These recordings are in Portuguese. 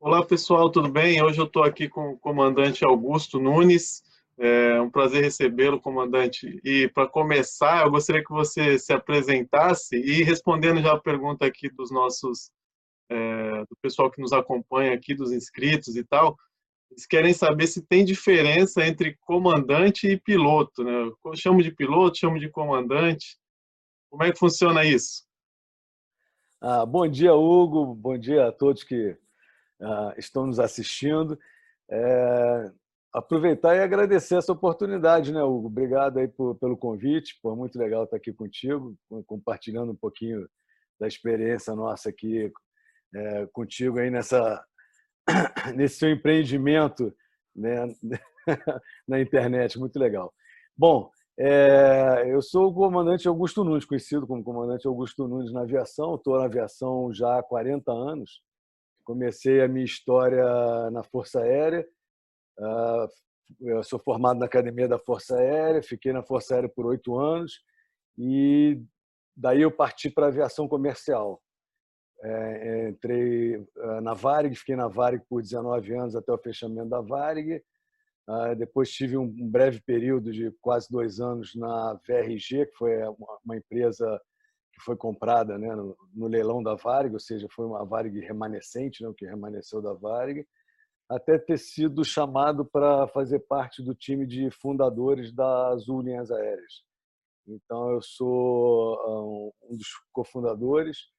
Olá pessoal, tudo bem? Hoje eu estou aqui com o comandante Augusto Nunes. É um prazer recebê-lo, comandante. E para começar, eu gostaria que você se apresentasse e respondendo já a pergunta aqui dos nossos, é, do pessoal que nos acompanha aqui, dos inscritos e tal, eles querem saber se tem diferença entre comandante e piloto, né? Eu chamo de piloto, chamo de comandante. Como é que funciona isso? Ah, bom dia, Hugo. Bom dia a todos que ah, estão nos assistindo. É, aproveitar e agradecer essa oportunidade, né, Hugo? Obrigado aí por, pelo convite. Pô, muito legal estar aqui contigo, compartilhando um pouquinho da experiência nossa aqui é, contigo aí nessa nesse seu empreendimento né, na internet. Muito legal. Bom, é, eu sou o comandante Augusto Nunes, conhecido como comandante Augusto Nunes na aviação. Estou na aviação já há 40 anos. Comecei a minha história na Força Aérea, ah, eu sou formado na Academia da Força Aérea, fiquei na Força Aérea por oito anos e daí eu parti para a aviação comercial. É, entrei ah, na Varig, fiquei na Varig por 19 anos até o fechamento da Varig. Ah, depois tive um breve período de quase dois anos na VRG, que foi uma empresa que foi comprada né, no, leilão da Varig, ou seja, foi uma Varig remanescente, né, o que remanesceu da Varig até ter sido chamado para fazer parte do time de fundadores da Azul Linhas Aéreas. Então, eu sou ah, um dos cofundadores,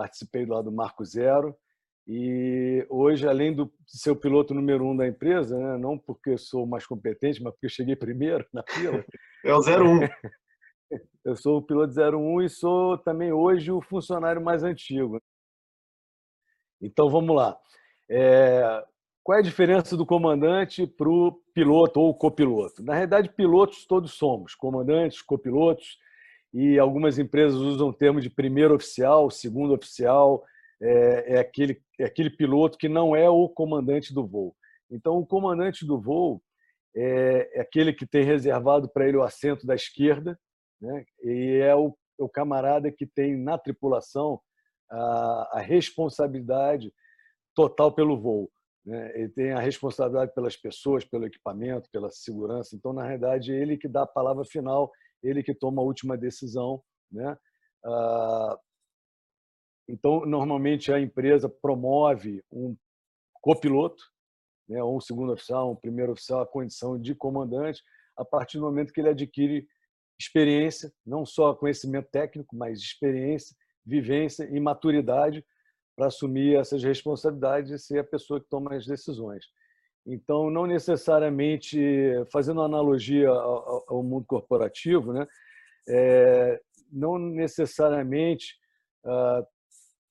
participei lá do Marco Zero, e hoje, além de ser o piloto número um da empresa, né, não porque sou mais competente, mas porque cheguei primeiro na fila. É o 01. Eu sou o piloto 01 e sou também hoje o funcionário mais antigo. Então, vamos lá. É, qual é a diferença do comandante para o piloto ou copiloto? Na realidade, pilotos todos somos, comandantes, copilotos, e algumas empresas usam o termo de primeiro oficial, segundo oficial, é, é, aquele, é aquele piloto que não é o comandante do voo. Então, o comandante do voo é, é aquele que tem reservado para ele o assento da esquerda, né? e é o, é o camarada que tem na tripulação a, a responsabilidade total pelo voo. Né? Ele tem a responsabilidade pelas pessoas, pelo equipamento, pela segurança. Então, na realidade, é ele que dá a palavra final, ele que toma a última decisão. Né? Ah, então, normalmente, a empresa promove um copiloto, né? ou um segundo oficial, um primeiro oficial, a condição de comandante, a partir do momento que ele adquire experiência, não só conhecimento técnico, mas experiência, vivência e maturidade para assumir essas responsabilidades e ser a pessoa que toma as decisões. Então, não necessariamente, fazendo analogia ao, mundo corporativo, né, é, não necessariamente ah,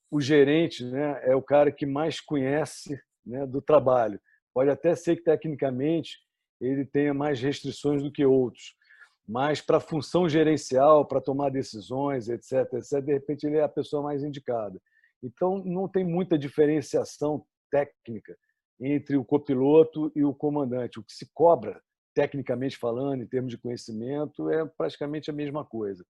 o gerente né, é o cara que mais conhece né, do trabalho. Pode até ser que, tecnicamente, ele tenha mais restrições do que outros, mas para a função gerencial, para tomar decisões, etc., etc., de repente ele é a pessoa mais indicada. Então, não tem muita diferenciação técnica entre o copiloto e o comandante. O que se cobra, tecnicamente falando, em termos de conhecimento, é praticamente a mesma coisa.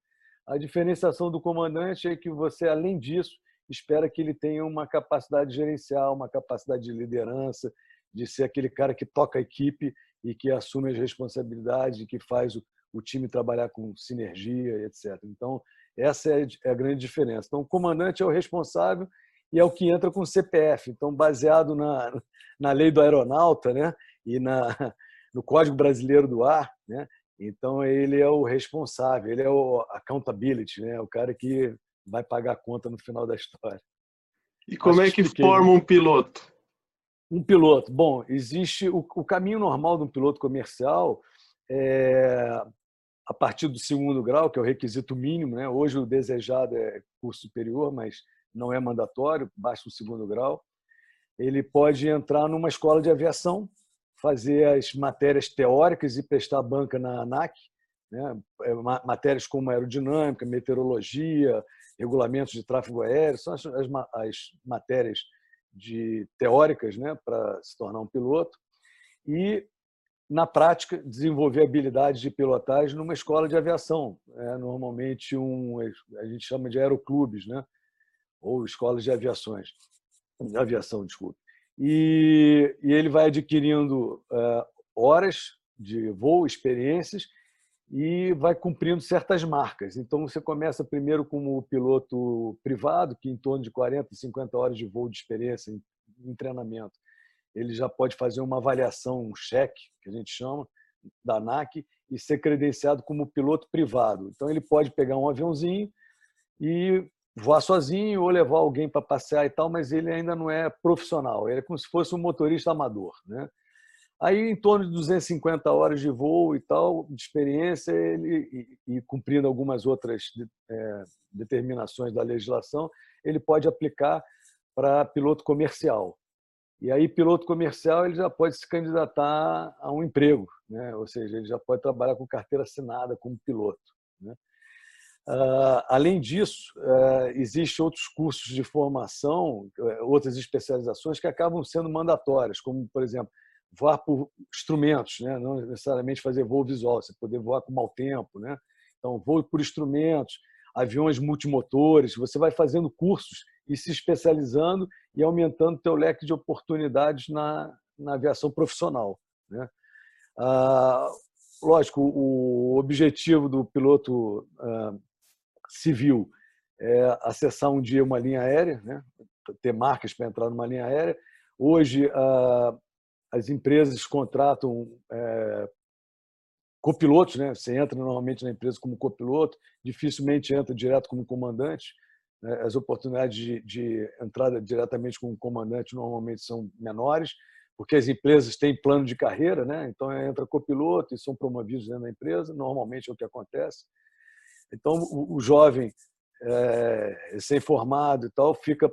A diferenciação do comandante é que você, além disso, espera que ele tenha uma capacidade gerencial, uma capacidade de liderança, de ser aquele cara que toca a equipe e que assume as responsabilidades, que faz o, time trabalhar com sinergia, etc. Então, essa é, é a grande diferença. Então, o comandante é o responsável e é o que entra com o CPF. Então, baseado na, na lei do aeronauta né? e na, no Código Brasileiro do Ar, né? então ele é o responsável, ele é o accountability, né? o cara que vai pagar a conta no final da história. E como Acho é que forma um piloto? Um piloto. Bom, existe o, o caminho normal de um piloto comercial é a partir do segundo grau, que é o requisito mínimo. Né? Hoje o desejado é curso superior, mas não é mandatório, basta o segundo grau. Ele pode entrar numa escola de aviação, fazer as matérias teóricas e prestar banca na ANAC, né? É, matérias como aerodinâmica, meteorologia, regulamentos de tráfego aéreo, são as, as, as matérias de teóricas né? para se tornar um piloto. E na prática, desenvolver habilidades de pilotagem numa escola de aviação. É normalmente um, a gente chama de aeroclubes, né? Ou escolas de aviações, de aviação, desculpe. E, e ele vai adquirindo uh, horas de voo, experiências, e vai cumprindo certas marcas. Então, você começa primeiro como piloto privado, que em torno de 40, 50 horas de voo de experiência em, em treinamento, ele já pode fazer uma avaliação, um cheque, que a gente chama, da ANAC, e ser credenciado como piloto privado. Então, ele pode pegar um aviãozinho e voar sozinho ou levar alguém para passear e tal, mas ele ainda não é profissional, ele é como se fosse um motorista amador. Né? Aí, em torno de 250 horas de voo e tal, de experiência, ele, e, e cumprindo algumas outras é, determinações da legislação, ele pode aplicar para piloto comercial. E aí, piloto comercial, ele já pode se candidatar a um emprego, né? ou seja, ele já pode trabalhar com carteira assinada como piloto. Né? Uh, além disso, uh, existem outros cursos de formação, eh, outras especializações que acabam sendo mandatórias, como, por exemplo, voar por instrumentos, né? não necessariamente fazer voo visual, você poder voar com mau tempo. Né? Então, voo por instrumentos, aviões multimotores, você vai fazendo cursos e se especializando e aumentando o teu leque de oportunidades na, na aviação profissional. Né? Ah, lógico, o objetivo do piloto ah, civil é acessar um dia uma linha aérea, né? ter marcas para entrar numa linha aérea. Hoje, ah, as empresas contratam é, copilotos, né? Você entra normalmente na empresa como copiloto, dificilmente entra direto como comandante. Né? As oportunidades de, de entrada diretamente como comandante normalmente são menores, porque as empresas têm plano de carreira, né? Então entra copiloto e são promovidos dentro da empresa. Normalmente é o que acontece. Então o, jovem é, recém-formado e tal fica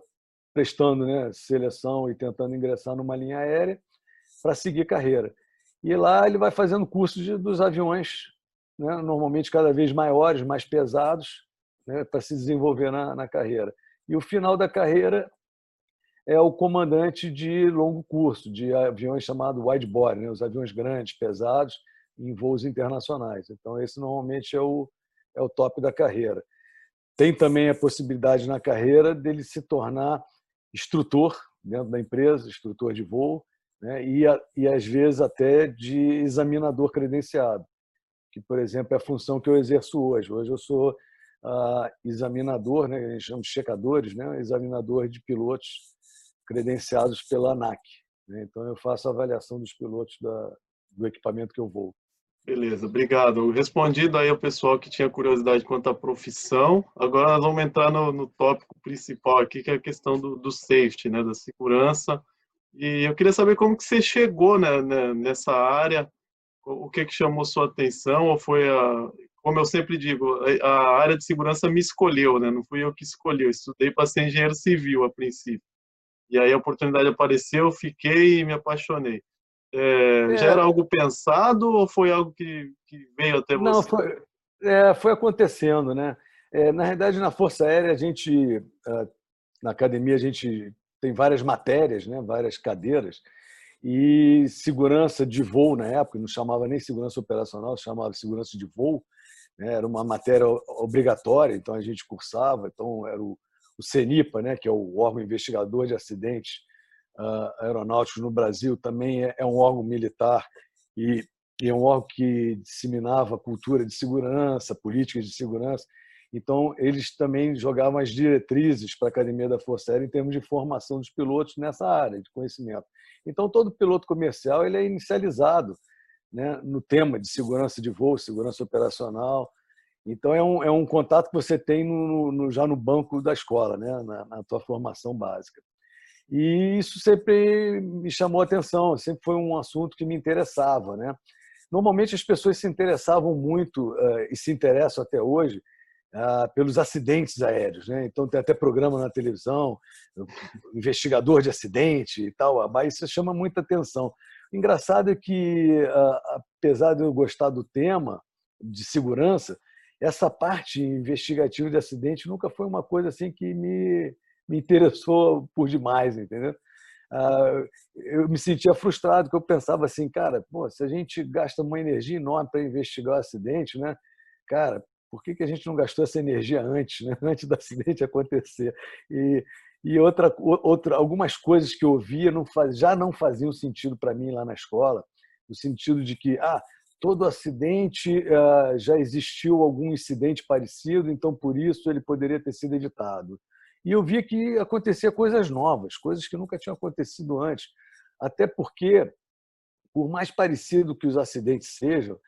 prestando né, seleção e tentando ingressar numa linha aérea para seguir carreira. E lá ele vai fazendo cursos de, dos aviões, né, normalmente cada vez maiores, mais pesados, né, para se desenvolver na, na carreira. E o final da carreira é o comandante de longo curso, de aviões chamado widebody, né, os aviões grandes, pesados, em voos internacionais. Então, esse normalmente é o, é o top da carreira. Tem também a possibilidade na carreira dele se tornar instrutor dentro da empresa, instrutor de voo, né? e, e às vezes até de examinador credenciado, que, por exemplo, é a função que eu exerço hoje. Hoje eu sou uh, examinador, né? a gente chama de checadores, né? examinador de pilotos credenciados pela ANAC. Né? Então eu faço a avaliação dos pilotos da, do equipamento que eu vou. Beleza, obrigado. Respondido aí ao pessoal que tinha curiosidade quanto à profissão. Agora nós vamos entrar no, no tópico principal aqui, que é a questão do, do safety, né, da segurança e eu queria saber como que você chegou né, né, nessa área, o que que chamou sua atenção, ou foi a, como eu sempre digo, a área de segurança me escolheu, né? Não fui eu que escolhi, eu estudei para ser engenheiro civil a princípio. E aí a oportunidade apareceu, fiquei e me apaixonei. É, é. Já era algo pensado ou foi algo que, que veio até você? Não, foi, é, foi acontecendo, né? É, na realidade, na Força Aérea, a gente, ah, na academia, a gente tem várias matérias, né, várias cadeiras, e segurança de voo na época, não chamava nem segurança operacional, chamava segurança de voo, né, era uma matéria obrigatória, então a gente cursava, então era o, o CENIPA, né, que é o órgão investigador de acidentes aeronáuticos no Brasil, também é, é um órgão militar e, e é um órgão que disseminava cultura de segurança, políticas de segurança, então, eles também jogavam as diretrizes para a Academia da Força Aérea em termos de formação dos pilotos nessa área de conhecimento. Então, todo piloto comercial ele é inicializado né, no tema de segurança de voo, segurança operacional. Então, é um, é um contato que você tem no, no, já no banco da escola, né, na, na tua formação básica. E isso sempre me chamou a atenção, sempre foi um assunto que me interessava. Né? Normalmente, as pessoas se interessavam muito uh, e se interessam até hoje ah, pelos acidentes aéreos. Né? Então, tem até programa na televisão, investigador de acidente e tal, mas isso chama muita atenção. O engraçado é que, ah, apesar de eu gostar do tema de segurança, essa parte investigativa de acidente nunca foi uma coisa assim que me, me interessou por demais, entendeu? ah, eu me sentia frustrado, porque eu pensava assim, cara, pô, se a gente gasta uma energia enorme para investigar o acidente, né? Cara, por que, que a gente não gastou essa energia antes, né? antes do acidente acontecer? E, e outra, outra, algumas coisas que eu via não faz, já não faziam sentido para mim lá na escola, no sentido de que ah, todo acidente uh, já existiu algum incidente parecido, então por isso ele poderia ter sido evitado. E eu via que acontecia coisas novas, coisas que nunca tinham acontecido antes. Até porque, por mais parecido que os acidentes sejam,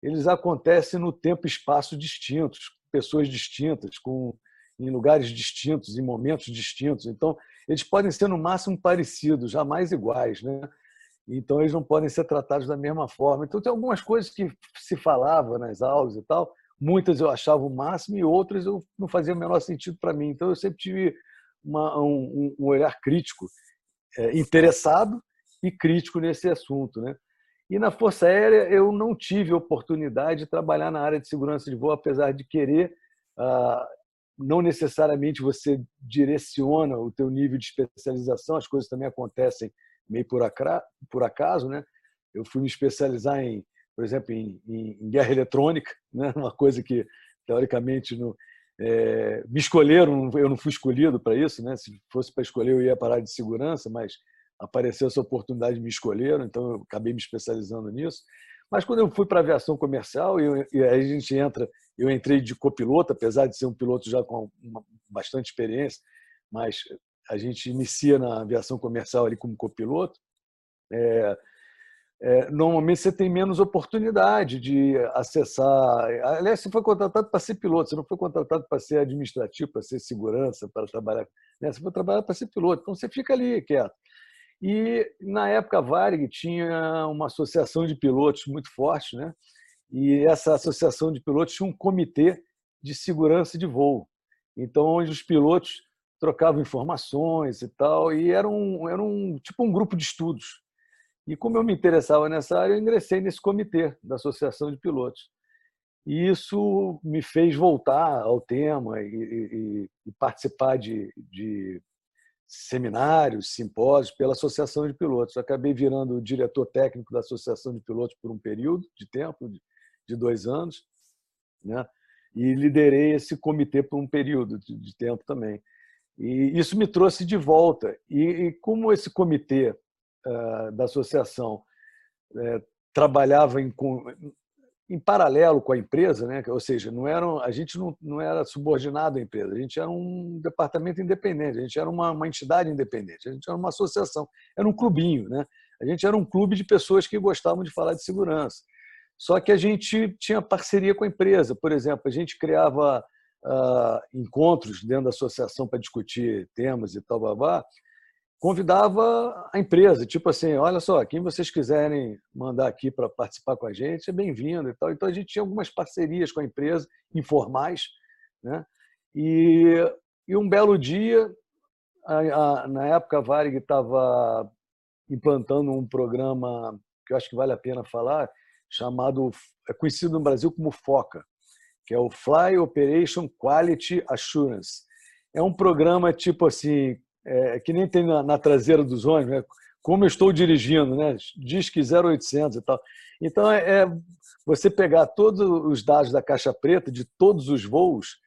eles acontecem no tempo e espaço distintos, pessoas distintas, com em lugares distintos, em momentos distintos. Então, eles podem ser no máximo parecidos, jamais iguais, né? Então, eles não podem ser tratados da mesma forma. Então, tem algumas coisas que se falava nas aulas e tal, Muitas eu achava o máximo e outras eu não fazia o menor sentido para mim. Então eu sempre tive uma, um, um, olhar crítico, é, interessado e crítico nesse assunto, né? E na Força Aérea eu não tive oportunidade de trabalhar na área de segurança de voo, apesar de querer. Ah, não necessariamente você direciona o teu nível de especialização, as coisas também acontecem meio por acaso, né? Eu fui me especializar em por exemplo, em, em, guerra eletrônica, né? uma coisa que, teoricamente, no, é, me escolheram, eu não fui escolhido para isso, né? se fosse para escolher eu ia para a área de segurança, mas apareceu essa oportunidade de me escolheram, então eu acabei me especializando nisso. Mas quando eu fui para a aviação comercial, eu, e aí a gente entra, eu entrei de copiloto, apesar de ser um piloto já com uma, bastante experiência, mas a gente inicia na aviação comercial ali como copiloto. É, é, normalmente você tem menos oportunidade de acessar. Aliás, você foi contratado para ser piloto, você não foi contratado para ser administrativo, para ser segurança, para trabalhar. Né? Você foi trabalhar para ser piloto, então você fica ali quieto. E na época a Varig tinha uma associação de pilotos muito forte, né? E essa associação de pilotos tinha um comitê de segurança de voo. Então, onde os pilotos trocavam informações e tal, e era um, era um tipo um grupo de estudos e como eu me interessava nessa área, eu ingressei nesse comitê da Associação de Pilotos. E isso me fez voltar ao tema e, e, e participar de, de, seminários, simpósios pela Associação de Pilotos. Eu acabei virando diretor técnico da Associação de Pilotos por um período de tempo, de, de dois anos, né? e liderei esse comitê por um período de, de tempo também. E isso me trouxe de volta. E, e como esse comitê da associação eh, trabalhava em, em paralelo com a empresa, né? ou seja, não era, a gente não, não era subordinado à empresa, a gente era um departamento independente, a gente era uma, uma entidade independente, a gente era uma associação, era um clubinho. Né? A gente era um clube de pessoas que gostavam de falar de segurança. Só que a gente tinha parceria com a empresa. Por exemplo, a gente criava uh, encontros dentro da associação para discutir temas e tal, babá, convidava a empresa, tipo assim, olha só, quem vocês quiserem mandar aqui para participar com a gente, é bem-vindo e tal. Então a gente tinha algumas parcerias com a empresa, informais, né? E, e um belo dia, a, a, na época a Varig estava implantando um programa que eu acho que vale a pena falar, chamado, é conhecido no Brasil como FOCA, que é o Fly Operation Quality Assurance. É um programa tipo assim, é, que nem tem na, na traseira dos ônibus, né? como eu estou dirigindo, né? diz que 0800 e tal. Então, é, é você pegar todos os dados da caixa preta de todos os voos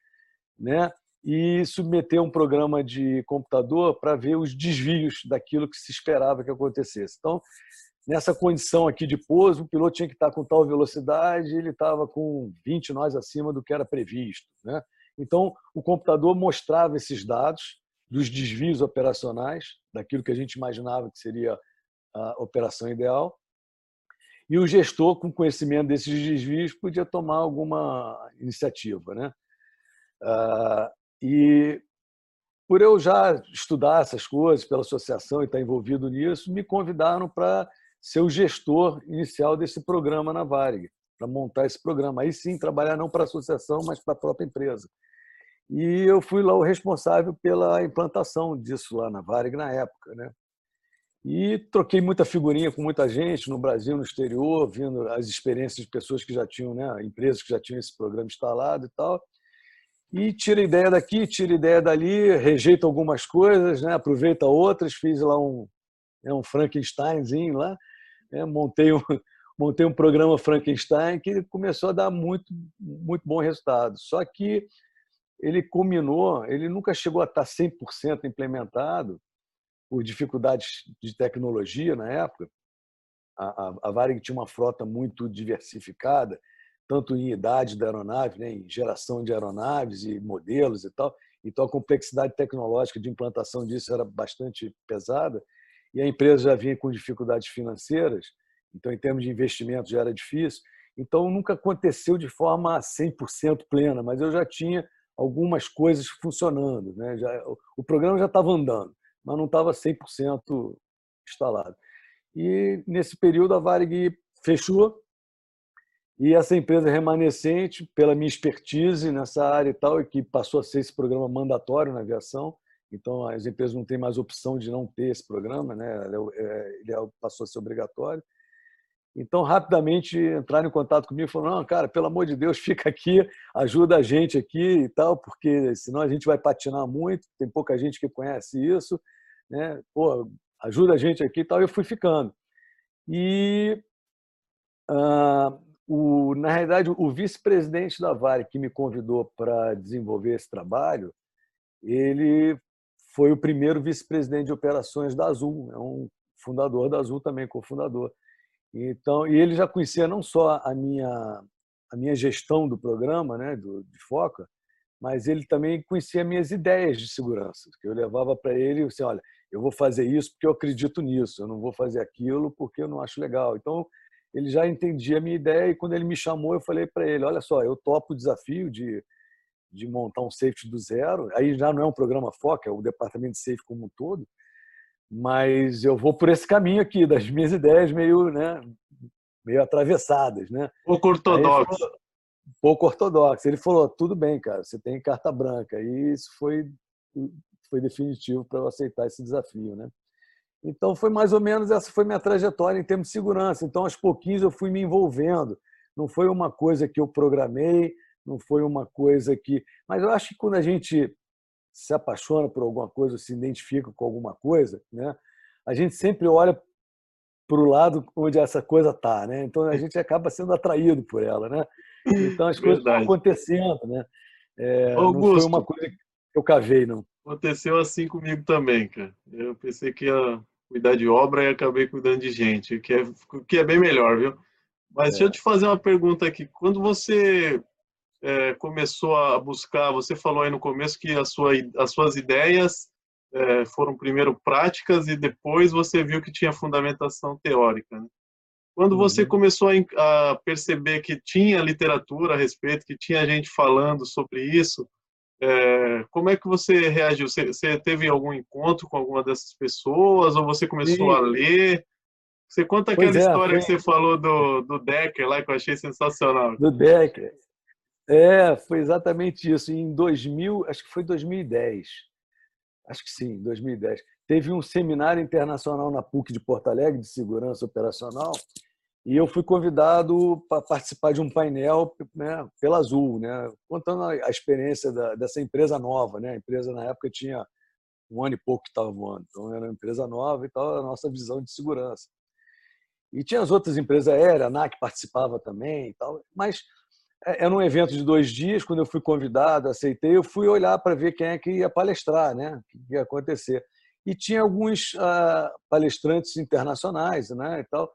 né? e submeter um programa de computador para ver os desvios daquilo que se esperava que acontecesse. Então, nessa condição aqui de pouso, o piloto tinha que estar com tal velocidade, ele estava com 20 nós acima do que era previsto. Né? Então, o computador mostrava esses dados dos desvios operacionais, daquilo que a gente imaginava que seria a operação ideal. E o gestor, com conhecimento desses desvios, podia tomar alguma iniciativa. Né? Ah, e por eu já estudar essas coisas pela associação e estar envolvido nisso, me convidaram para ser o gestor inicial desse programa na Varig, para montar esse programa. Aí sim, trabalhar não para a associação, mas para a própria empresa. E eu fui lá o responsável pela implantação disso lá na Varig na época, né? E troquei muita figurinha com muita gente no Brasil, no exterior, vendo as experiências de pessoas que já tinham, né, empresas que já tinham esse programa instalado e tal. E tira ideia daqui, tira ideia dali, rejeita algumas coisas, né, aproveita outras. Fiz lá um, né, um Frankensteinzinho lá, né, montei, um, montei um programa Frankenstein que começou a dar muito, muito bom resultado. Só que ele culminou, ele nunca chegou a estar 100% implementado por dificuldades de tecnologia na época. A, a, a Varig tinha uma frota muito diversificada, tanto em idade da aeronave, né, em geração de aeronaves e modelos e tal. Então, a complexidade tecnológica de implantação disso era bastante pesada e a empresa já vinha com dificuldades financeiras, então, em termos de investimento, já era difícil. Então, nunca aconteceu de forma 100% plena, mas eu já tinha algumas coisas funcionando. Né? Já, o programa já estava andando, mas não estava 100% instalado. E, nesse período, a Varig fechou e essa empresa remanescente, pela minha expertise nessa área e tal, e que passou a ser esse programa mandatório na aviação, então as empresas não têm mais opção de não ter esse programa, né? ele é, é, passou a ser obrigatório. Então, rapidamente entraram em contato comigo e falaram: não, cara, pelo amor de Deus, fica aqui, ajuda a gente aqui e tal, porque senão a gente vai patinar muito, tem pouca gente que conhece isso, né? Pô, ajuda a gente aqui e tal. E eu fui ficando. E ah, o, na realidade, o vice-presidente da Vale que me convidou para desenvolver esse trabalho, ele foi o primeiro vice-presidente de operações da Azul, é um fundador da Azul também, cofundador. Então, e ele já conhecia não só a minha a minha gestão do programa, né, do de Foca, mas ele também conhecia minhas ideias de segurança, que eu levava para ele assim, olha, eu vou fazer isso porque eu acredito nisso, eu não vou fazer aquilo porque eu não acho legal. Então, ele já entendia a minha ideia e quando ele me chamou, eu falei para ele: olha só, eu topo o desafio de, de montar um safety do zero. Aí já não é um programa FOC, é o departamento de safety como um todo, mas eu vou por esse caminho aqui, das minhas ideias meio, né, meio atravessadas. Né? Pouco ortodoxo. Falou, pouco ortodoxo. Ele falou: tudo bem, cara, você tem carta branca. E isso foi, foi definitivo para eu aceitar esse desafio. Né? Então, foi mais ou menos essa foi minha trajetória em termos de segurança. Então, aos pouquinhos, eu fui me envolvendo. Não foi uma coisa que eu programei, não foi uma coisa que. Mas eu acho que quando a gente se apaixona por alguma coisa, se identifica com alguma coisa, né? a gente sempre olha para o lado onde essa coisa está. Né? Então, a gente acaba sendo atraído por ela. Né? Então, as coisas estão acontecendo. Né? É, Augusto, não foi uma coisa que eu cavei, não. Aconteceu assim comigo também, cara. Eu pensei que ia cuidar de obra e acabei cuidando de gente, que é, que é bem melhor, viu? Mas é. deixa eu te fazer uma pergunta aqui. Quando você é, começou a buscar, você falou aí no começo que a sua, as suas ideias é, foram primeiro práticas e depois você viu que tinha fundamentação teórica. Né? Quando você uhum. começou a, a perceber que tinha literatura a respeito, que tinha gente falando sobre isso, é, como é que você reagiu? Você, você, teve algum encontro com alguma dessas pessoas ou você começou Sim. a ler? Você conta aquela é, história foi... que você falou do, do Decker lá que eu achei sensacional. Do Decker. É, foi exatamente isso. Em 2000, acho que foi 2010. Acho que sim, 2010. Teve um seminário internacional na PUC de Porto Alegre de segurança operacional e eu fui convidado para participar de um painel né, pela Azul, né, contando a experiência da, dessa empresa nova. Né? A empresa, na época, tinha um ano e pouco que estava voando. Então, era uma empresa nova e tal, a nossa visão de segurança. E tinha as outras empresas aéreas, a ANAC participava também e tal. Mas era um evento de dois dias, quando eu fui convidado, aceitei, eu fui olhar para ver quem é que ia palestrar, né? o que ia acontecer. E tinha alguns uh, palestrantes internacionais né, e tal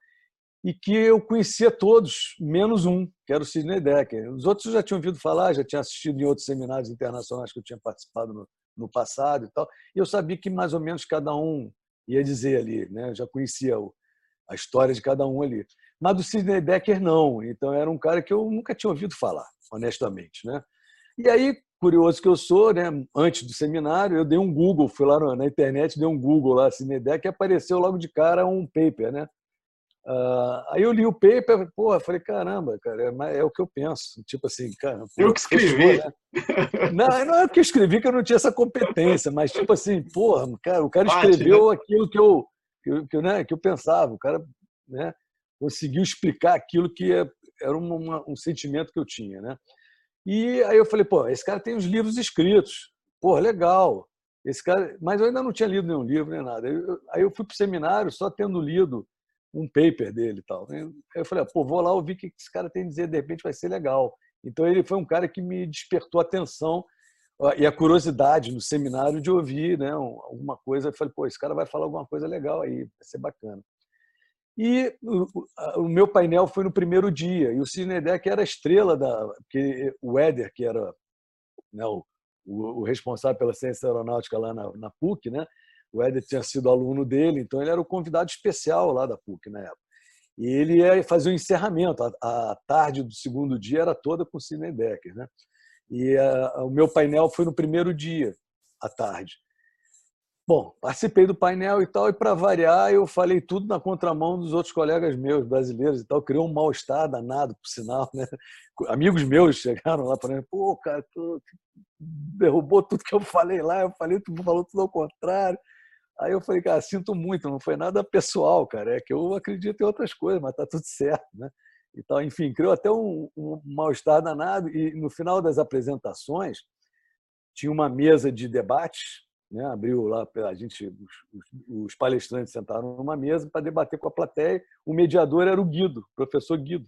e que eu conhecia todos, menos um, que era o Sidney Decker. Os outros eu já tinham ouvido falar, já tinha assistido em outros seminários internacionais que eu tinha participado no, no passado e tal, e eu sabia que mais ou menos cada um ia dizer ali, né? Eu já conhecia o, a história de cada um ali. Mas do Sidney Decker não, então era um cara que eu nunca tinha ouvido falar, honestamente, né? E aí, curioso que eu sou, né? Antes do seminário, eu dei um Google, fui lá na internet, dei um Google lá, Sidney Decker, e apareceu logo de cara um paper, né? Uh, aí eu li o paper, pô, falei, caramba, cara, é, é, o que eu penso. Tipo assim, cara. Eu que escrevi. né? não, não é que eu escrevi que eu não tinha essa competência, mas tipo assim, porra, cara, o cara escreveu Bate, né? aquilo que eu, que, que, né, que eu pensava. O cara né, conseguiu explicar aquilo que é, era uma, um sentimento que eu tinha, né? E aí eu falei, pô, esse cara tem os livros escritos. Pô, legal. esse cara, mas eu ainda não tinha lido nenhum livro nem nada. Aí eu fui para o seminário só tendo lido um paper dele e tal. Aí eu falei, pô, vou lá ouvir o que esse cara tem a dizer, de repente vai ser legal. Então ele foi um cara que me despertou a atenção e a curiosidade no seminário de ouvir né, alguma coisa. Eu falei, pô, esse cara vai falar alguma coisa legal aí, vai ser bacana. E o, o meu painel foi no primeiro dia, e o Cinedeck era a estrela da. Porque o Éder, que era né, o, o, responsável pela ciência aeronáutica lá na, na PUC, né? O Éder tinha sido aluno dele, então ele era o convidado especial lá da PUC na época. E ele ia fazer o encerramento. A, a tarde do segundo dia era toda com o Sidney. Né? E a, o meu painel foi no primeiro dia, à tarde. Bom, participei do painel e tal, e para variar, eu falei tudo na contramão dos outros colegas meus, brasileiros e tal. Criou um mal-estar danado, por sinal. Né? Amigos meus chegaram lá falando: pô, cara, tu derrubou tudo que eu falei lá, eu falei, tu falou tudo ao contrário. Aí eu falei, cara, sinto muito, não foi nada pessoal, cara, é que eu acredito em outras coisas, mas tá tudo certo, né? Então, enfim, criou até um, um mal-estar danado e no final das apresentações tinha uma mesa de debates né? abriu lá, a gente, os, os palestrantes sentaram numa mesa para debater com a plateia. O mediador era o Guido, professor Guido,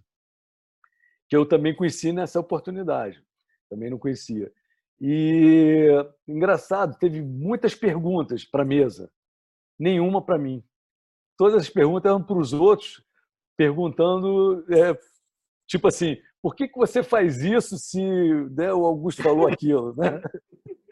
que eu também conheci nessa oportunidade, também não conhecia. E engraçado, teve muitas perguntas para a mesa, nenhuma para mim. Todas as perguntas eram para os outros, perguntando, é, tipo assim, por que, que você faz isso se né, o Augusto falou aquilo? Né?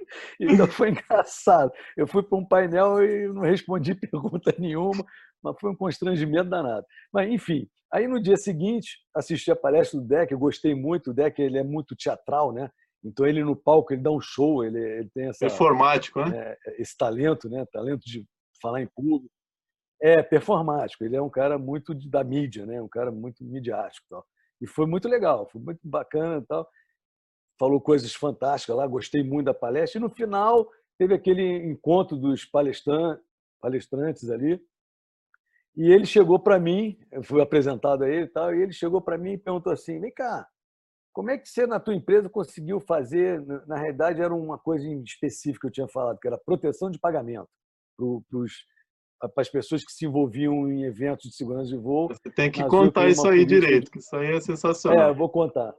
Então foi engraçado. Eu fui para um painel e não respondi pergunta nenhuma, mas foi um constrangimento danado. Mas, enfim, aí no dia seguinte, assisti a palestra do Deck, eu gostei muito. O Deck ele é muito teatral, né? Então ele no palco ele dá um show, ele, ele tem essa performático, né? É, esse talento, né? Talento de falar em público. É performático. Ele é um cara muito da mídia, né? Um cara muito midiático, tal. E foi muito legal, foi muito bacana, tal falou coisas fantásticas lá, gostei muito da palestra. E no final teve aquele encontro dos palestrantes ali. E ele chegou para mim, eu fui apresentado a ele e tal, e ele chegou para mim e perguntou assim: vem cá, como é que você na tua empresa conseguiu fazer? Na realidade, era uma coisa específica que eu tinha falado, que era proteção de pagamento para as pessoas que se envolviam em eventos de segurança de voo. Você tem que contar isso aí direito, que isso aí é sensacional. É, vou contar.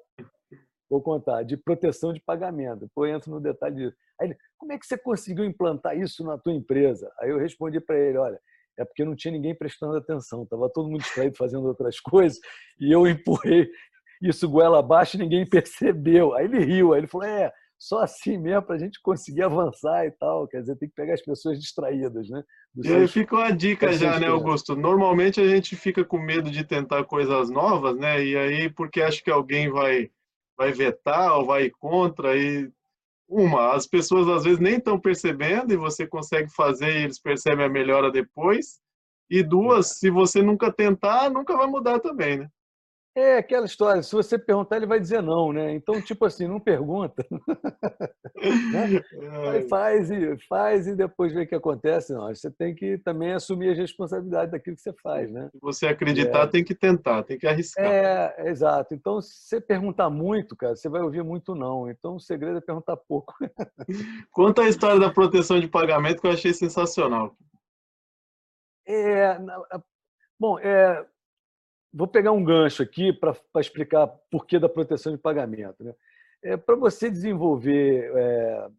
Vou contar, de proteção de pagamento. Depois eu entro no detalhe disso. Aí ele, como é que você conseguiu implantar isso na tua empresa? Aí eu respondi para ele, olha, é porque não tinha ninguém prestando atenção, estava todo mundo distraído fazendo outras coisas, e eu empurrei isso goela abaixo e ninguém percebeu. Aí ele riu, aí ele falou, é, só assim mesmo para a gente conseguir avançar e tal. Quer dizer, tem que pegar as pessoas distraídas, né? e aí fica uma dica já, né, Augusto? Normalmente a gente fica com medo de tentar coisas novas, né? E aí, porque acha que alguém vai vai vetar ou vai contra e uma, as pessoas às vezes nem estão percebendo e você consegue fazer e eles percebem a melhora depois. E duas, se você nunca tentar, nunca vai mudar também, né? É aquela história, se você perguntar, ele vai dizer não, né? Então, tipo assim, não pergunta. né? é. Faz e faz e depois vê o que acontece. Não, você tem que também assumir as responsabilidades daquilo que você faz, né? Se você acreditar, é. tem que tentar, tem que arriscar. É, exato. Então, se você perguntar muito, cara, você vai ouvir muito não. Então, o segredo é perguntar pouco. Conta a história da proteção de pagamento que eu achei sensacional. É, bom, é, Vou pegar um gancho aqui para explicar por que da proteção de pagamento. Né? É, para você desenvolver é,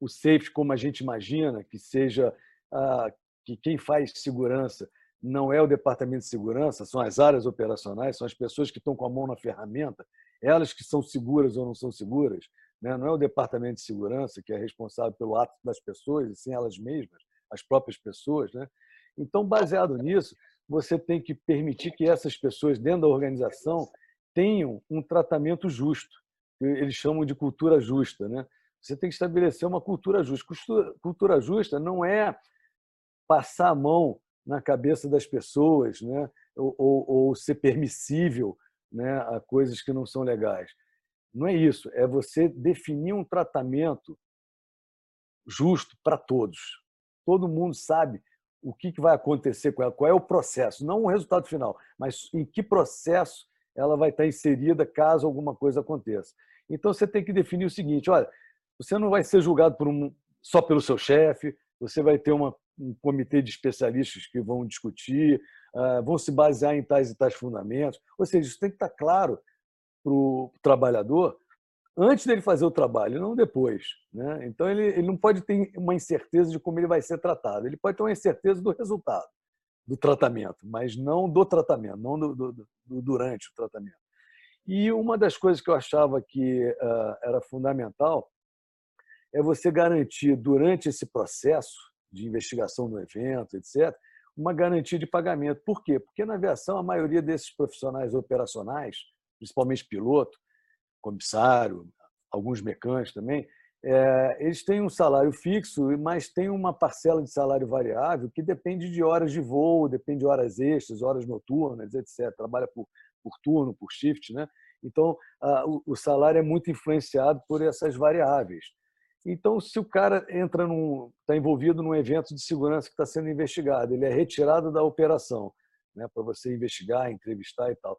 o safety como a gente imagina, que seja a, que quem faz segurança não é o departamento de segurança, são as áreas operacionais, são as pessoas que estão com a mão na ferramenta, elas que são seguras ou não são seguras. Né? Não é o departamento de segurança que é responsável pelo ato das pessoas, e sim elas mesmas, as próprias pessoas. Né? Então, baseado nisso, você tem que permitir que essas pessoas dentro da organização tenham um tratamento justo. Eles chamam de cultura justa. Né? Você tem que estabelecer uma cultura justa. Cultura justa não é passar a mão na cabeça das pessoas né? ou, ou, ou ser permissível né? a coisas que não são legais. Não é isso. É você definir um tratamento justo para todos. Todo mundo sabe o que, vai acontecer com ela, qual é o processo, não o resultado final, mas em que processo ela vai estar inserida caso alguma coisa aconteça. Então você tem que definir o seguinte: olha, você não vai ser julgado por um só pelo seu chefe, você vai ter uma, um comitê de especialistas que vão discutir, uh, vão se basear em tais e tais fundamentos. Ou seja, isso tem que estar claro para o trabalhador antes dele fazer o trabalho, não depois. Né? Então, ele, ele não pode ter uma incerteza de como ele vai ser tratado. Ele pode ter uma incerteza do resultado do tratamento, mas não do tratamento, não do, do, do durante o tratamento. E uma das coisas que eu achava que uh, era fundamental é você garantir, durante esse processo de investigação do evento, etc., uma garantia de pagamento. Por quê? Porque na aviação, a maioria desses profissionais operacionais, principalmente piloto, comissário, alguns mecânicos também, é, eles têm um salário fixo, mas tem uma parcela de salário variável que depende de horas de voo, depende de horas extras, horas noturnas, etc. Trabalha por, por turno, por shift, né? Então, a, o, o, salário é muito influenciado por essas variáveis. Então, se o cara entra está envolvido num evento de segurança que está sendo investigado, ele é retirado da operação, né, para você investigar, entrevistar e tal.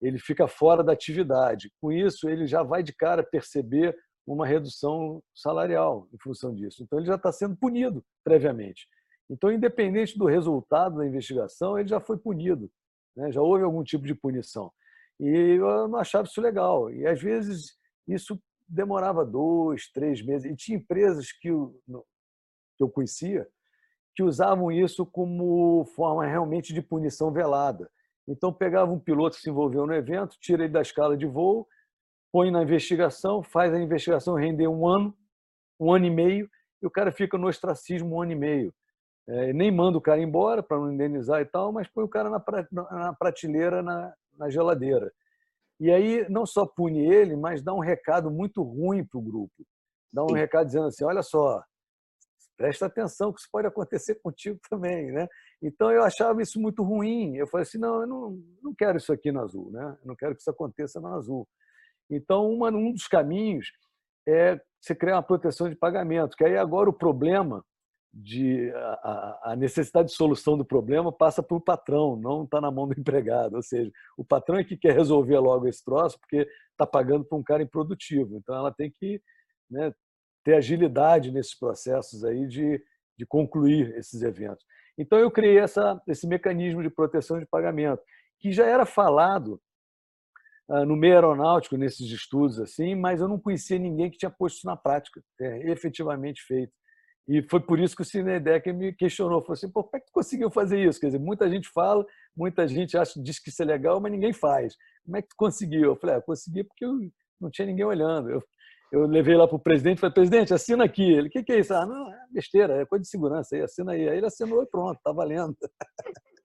Ele fica fora da atividade. Com isso, ele já vai de cara perceber uma redução salarial em função disso. Então, ele já está sendo punido previamente. Então, independente do resultado da investigação, ele já foi punido, né? já houve algum tipo de punição. E eu não achava isso legal. E, às vezes, isso demorava dois, três meses. E tinha empresas que eu, que eu conhecia que usavam isso como forma realmente de punição velada. Então, pegava um piloto que se envolveu no evento, tira ele da escala de voo põe na investigação, faz a investigação render um ano, um ano e meio, e o cara fica no ostracismo um ano e meio. É, nem manda o cara embora para não indenizar e tal, mas põe o cara na prateleira, na, na geladeira. E aí não só pune ele, mas dá um recado muito ruim para o grupo. Dá um Sim. recado dizendo assim: olha só, presta atenção que isso pode acontecer contigo também, né? Então eu achava isso muito ruim. Eu falei assim: não, eu não, não quero isso aqui no Azul, né? Eu não quero que isso aconteça no Azul. Então, uma, um dos caminhos é você criar uma proteção de pagamento, que aí agora o problema de a, a necessidade de solução do problema passa para o patrão, não está na mão do empregado. Ou seja, o patrão é que quer resolver logo esse troço porque está pagando para um cara improdutivo. Então, ela tem que né, ter agilidade nesses processos aí de, de concluir esses eventos. Então, eu criei essa, esse mecanismo de proteção de pagamento, que já era falado ah, no meio aeronáutico, nesses estudos, assim, mas eu não conhecia ninguém que tinha posto isso na prática, é, efetivamente feito. E foi por isso que o Cinedeck me questionou, falou assim, Pô, como é que tu conseguiu fazer isso? Quer dizer, muita gente fala, muita gente acha, diz que isso é legal, mas ninguém faz. Como é que tu conseguiu? Eu falei, ah, consegui porque eu não tinha ninguém olhando. Eu, eu levei lá para o presidente e falei, presidente, assina aqui. Ele, o que, que é isso? Ah, não, é besteira, é coisa de segurança aí, assina aí. Aí ele assinou e pronto, está valendo.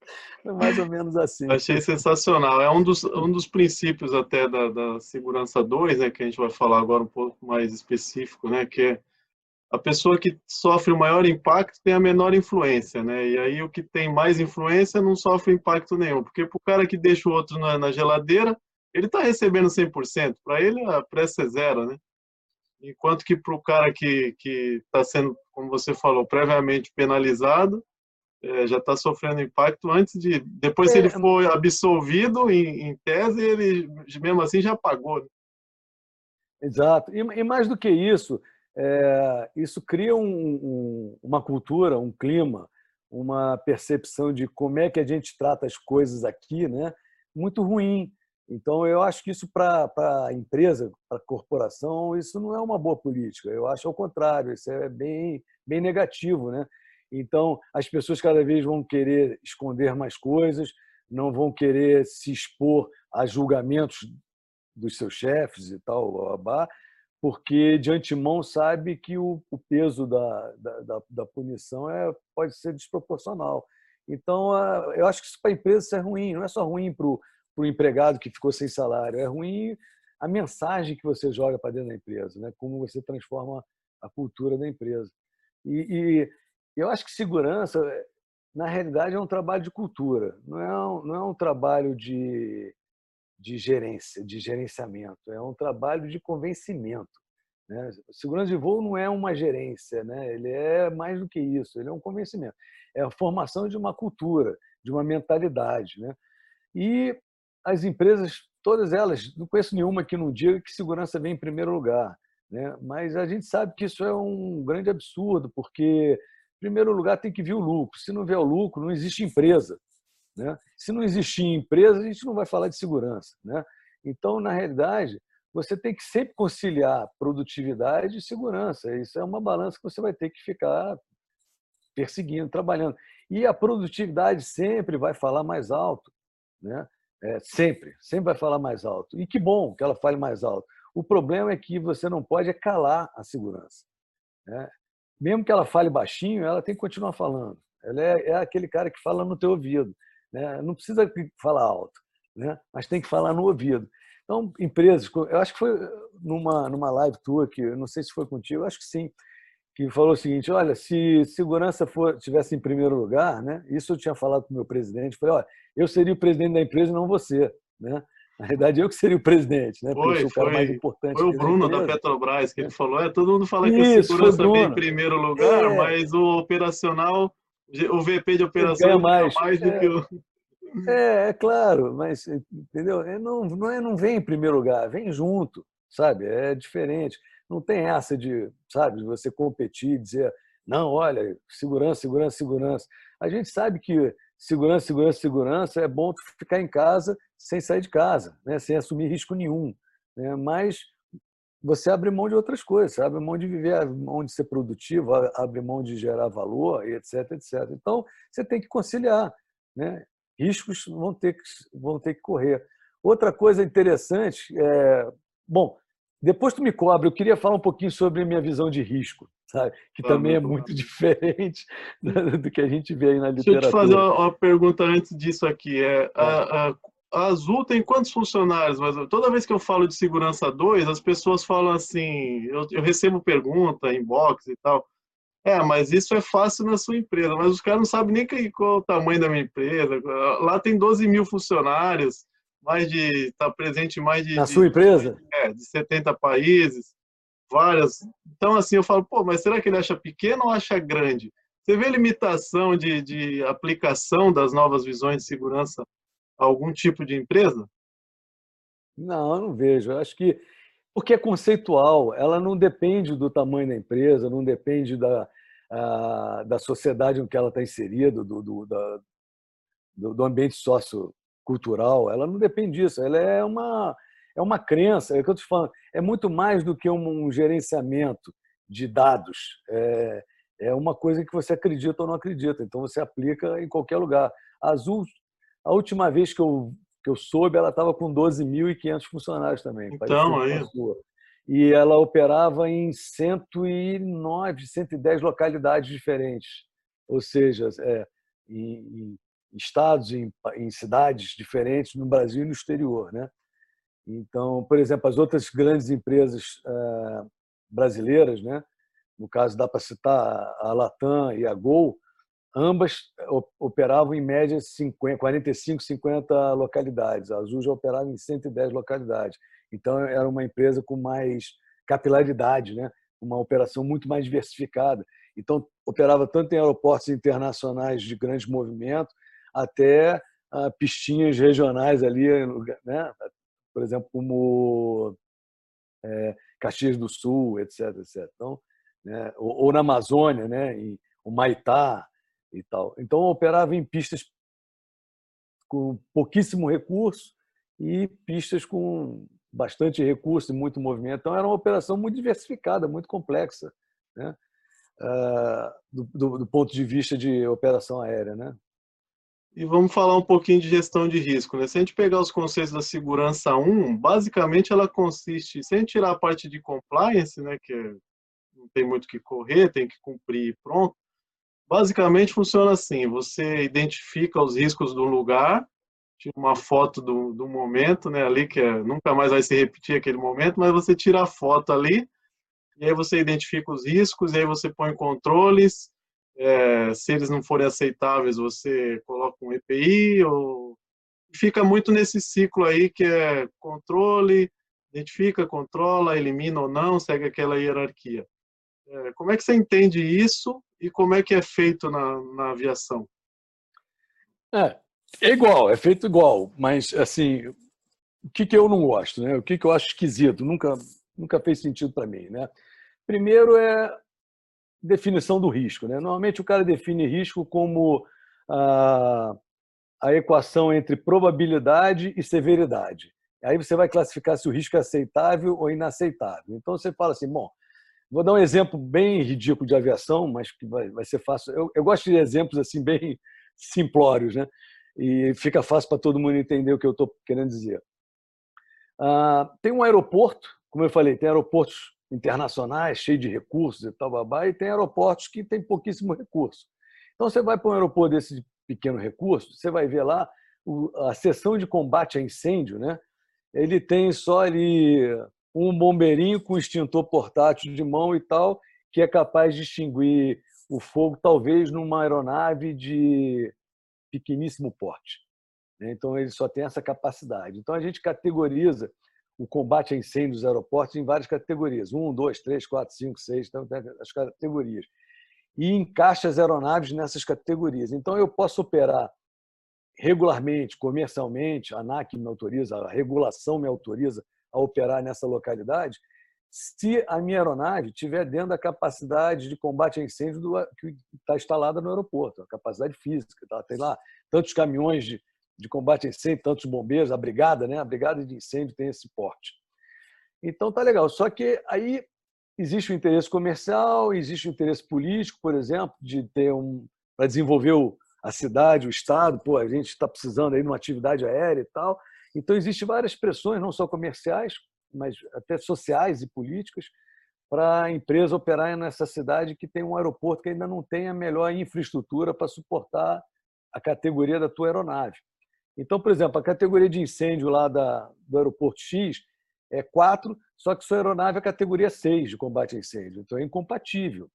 É mais ou menos assim. Achei sensacional. É um dos, um dos princípios até da, da segurança 2, né, que a gente vai falar agora um pouco mais específico, né, que é a pessoa que sofre o maior impacto tem a menor influência, né? E aí o que tem mais influência não sofre impacto nenhum, porque para o cara que deixa o outro na, na geladeira, ele está recebendo 100%, para ele a pressa é zero, né? Enquanto que para o cara que está sendo, como você falou, previamente penalizado, é, já está sofrendo impacto antes de. Depois, é, se ele for absolvido em, em, tese, ele mesmo assim já pagou. Né? Exato. E, e, mais do que isso, é, isso cria um, um, uma cultura, um clima, uma percepção de como é que a gente trata as coisas aqui, né? Muito ruim. Então, eu acho que isso para a empresa, para a corporação, isso não é uma boa política. Eu acho ao contrário, isso é bem, bem negativo, né? Então, as pessoas cada vez vão querer esconder mais coisas, não vão querer se expor a julgamentos dos seus chefes e tal, babá, porque de antemão sabe que o, o peso da, da, da, punição é, pode ser desproporcional. Então, eu acho que isso para a empresa é ruim, não é só ruim para o empregado que ficou sem salário, é ruim a mensagem que você joga para dentro da empresa, né? como você transforma a cultura da empresa. E, e eu acho que segurança, na realidade, é um trabalho de cultura, não é um, não é um trabalho de, de gerência, de gerenciamento, é um trabalho de convencimento. Né? Segurança de voo não é uma gerência, né? ele é mais do que isso, ele é um convencimento. É a formação de uma cultura, de uma mentalidade. Né? E as empresas, todas elas, não conheço nenhuma que não diga que segurança vem em primeiro lugar. Né? Mas a gente sabe que isso é um grande absurdo, porque, em primeiro lugar, tem que vir o lucro. Se não vier o lucro, não existe empresa. Né? Se não existir empresa, a gente não vai falar de segurança. Né? Então, na realidade, você tem que sempre conciliar produtividade e segurança. Isso é uma balança que você vai ter que ficar perseguindo, trabalhando. E a produtividade sempre vai falar mais alto. Né? É, sempre, sempre vai falar mais alto. E que bom que ela fale mais alto. O problema é que você não pode calar a segurança. Né? Mesmo que ela fale baixinho, ela tem que continuar falando. Ela é, é aquele cara que fala no teu ouvido. Né? Não precisa falar alto, né? mas tem que falar no ouvido. Então, empresas, eu acho que foi numa, numa live tua, que não sei se foi contigo, acho que sim, que falou o seguinte: olha, se segurança for, tivesse em primeiro lugar, né? Isso eu tinha falado com o meu presidente, falei, olha, eu seria o presidente da empresa e não você, né? Na verdade, eu que seria o presidente, né? Porque foi, o cara foi, mais importante. Foi o Bruno da Petrobras que ele falou. É, todo mundo fala que a segurança vem em primeiro lugar, é. mas o operacional, o VP de operação ganha mais, mais do é. que o. É, é claro, mas entendeu? É, não, não, é, não vem em primeiro lugar, vem junto, sabe? É diferente. Não tem essa de, sabe, você competir dizer, não, olha, segurança, segurança, segurança. A gente sabe que segurança, segurança, segurança é bom ficar em casa sem sair de casa, né? sem assumir risco nenhum. Né? Mas você abre mão de outras coisas, abre mão de viver, abre mão de ser produtivo, abre mão de gerar valor, etc, etc. Então, você tem que conciliar. Né? Riscos vão ter que, vão ter que correr. Outra coisa interessante é... Bom, depois tu me cobre, eu queria falar um pouquinho sobre a minha visão de risco, sabe? que também é muito diferente do que a gente vê aí na literatura. Deixa eu te fazer uma pergunta antes disso aqui. É, a, a, a Azul tem quantos funcionários? Mas toda vez que eu falo de segurança 2, as pessoas falam assim, eu, eu recebo pergunta, inbox e tal. É, mas isso é fácil na sua empresa, mas os caras não sabem nem qual é o tamanho da minha empresa. Lá tem 12 mil funcionários, mais de está presente em mais de na de, sua empresa, de, é, de 70 países, várias. Então assim eu falo, pô, mas será que ele acha pequeno ou acha grande? Você vê limitação de, de aplicação das novas visões de segurança algum tipo de empresa? Não, eu não vejo. Eu acho que porque é conceitual, ela não depende do tamanho da empresa, não depende da, a, da sociedade em que ela está inserida, do, do, da, do, ambiente sociocultural, ela não depende disso. Ela é uma, é uma crença, é o que eu estou falando, é muito mais do que um, um gerenciamento de dados. É, é uma coisa que você acredita ou não acredita, então você aplica em qualquer lugar. A Azul a última vez que eu, que eu soube, ela estava com 12.500 funcionários também. Então, aí. E ela operava em 109, 110 localidades diferentes. Ou seja, é, em, em estados, em, em, cidades diferentes no Brasil e no exterior. Né? Então, por exemplo, as outras grandes empresas é, brasileiras, né? no caso dá para citar a Latam e a Gol, Ambas operavam em média 50, 45, 50 localidades. A Azul já operava em 110 localidades. Então, era uma empresa com mais capilaridade, né? uma operação muito mais diversificada. Então, operava tanto em aeroportos internacionais de grande movimento, até ah, pistinhas regionais ali, né? por exemplo, como é, Caxias do Sul, etc. etc. Então, né? ou, ou, na Amazônia, né? em o Maitá, e tal. Então operava em pistas com pouquíssimo recurso e pistas com bastante recurso e muito movimento. Então era uma operação muito diversificada, muito complexa, né? Uh, do, do, do, ponto de vista de operação aérea, né? E vamos falar um pouquinho de gestão de risco. Né? Se a gente pegar os conceitos da segurança 1, basicamente ela consiste, sem tirar a parte de compliance, né, que é, não tem muito que correr, tem que cumprir e pronto, Basicamente funciona assim: você identifica os riscos do lugar, tira uma foto do, do momento, né, ali que é, nunca mais vai se repetir aquele momento, mas você tira a foto ali e aí você identifica os riscos, e aí você põe controles. É, se eles não forem aceitáveis, você coloca um EPI ou fica muito nesse ciclo aí que é controle, identifica, controla, elimina ou não, segue aquela hierarquia. É, como é que você entende isso e como é que é feito na, na aviação? É, é igual, é feito igual, mas assim, o que, que eu não gosto, né? O que, que eu acho esquisito? Nunca, nunca fez sentido para mim. Né? Primeiro é definição do risco. Né? Normalmente o cara define risco como a, a equação entre probabilidade e severidade. Aí você vai classificar se o risco é aceitável ou inaceitável. Então você fala assim, bom, vou dar um exemplo bem ridículo de aviação, mas que vai, vai ser fácil. Eu, eu gosto de exemplos assim bem simplórios, né? E fica fácil para todo mundo entender o que eu estou querendo dizer. Ah, tem um aeroporto, como eu falei, tem aeroportos internacionais cheios de recursos e tal, babá, e tem aeroportos que têm pouquíssimo recurso. Então você vai para um aeroporto desse de pequeno recurso, você vai ver lá a seção de combate a incêndio, né? Ele tem só ali um bombeirinho com extintor portátil de mão e tal, que é capaz de extinguir o fogo, talvez numa aeronave de pequeníssimo porte. Né? Então, ele só tem essa capacidade. Então, a gente categoriza o combate a incêndios dos aeroportos em várias categorias. Um, dois, três, quatro, cinco, seis, então, as categorias. E encaixa as aeronaves nessas categorias. Então, eu posso operar regularmente, comercialmente, a ANAC me autoriza, a regulação me autoriza a operar nessa localidade, se a minha aeronave estiver dentro da capacidade de combate a incêndio do, que está instalada no aeroporto, a capacidade física. Tá? Tem lá tantos caminhões de, de combate a incêndio, tantos bombeiros, a brigada, né? a brigada de incêndio tem esse porte. Então tá legal. Só que aí existe o interesse comercial, existe o interesse político, por exemplo, de ter um para desenvolver o, a cidade, o estado. Pô, a gente está precisando aí de uma atividade aérea e tal. Então existem várias pressões, não só comerciais, mas até sociais e políticas, para a empresa operar nessa cidade que tem um aeroporto que ainda não tem a melhor infraestrutura para suportar a categoria da tua aeronave. Então, por exemplo, a categoria de incêndio lá da, do aeroporto X é 4, só que sua aeronave é categoria 6 de combate a incêndio, então é incompatível.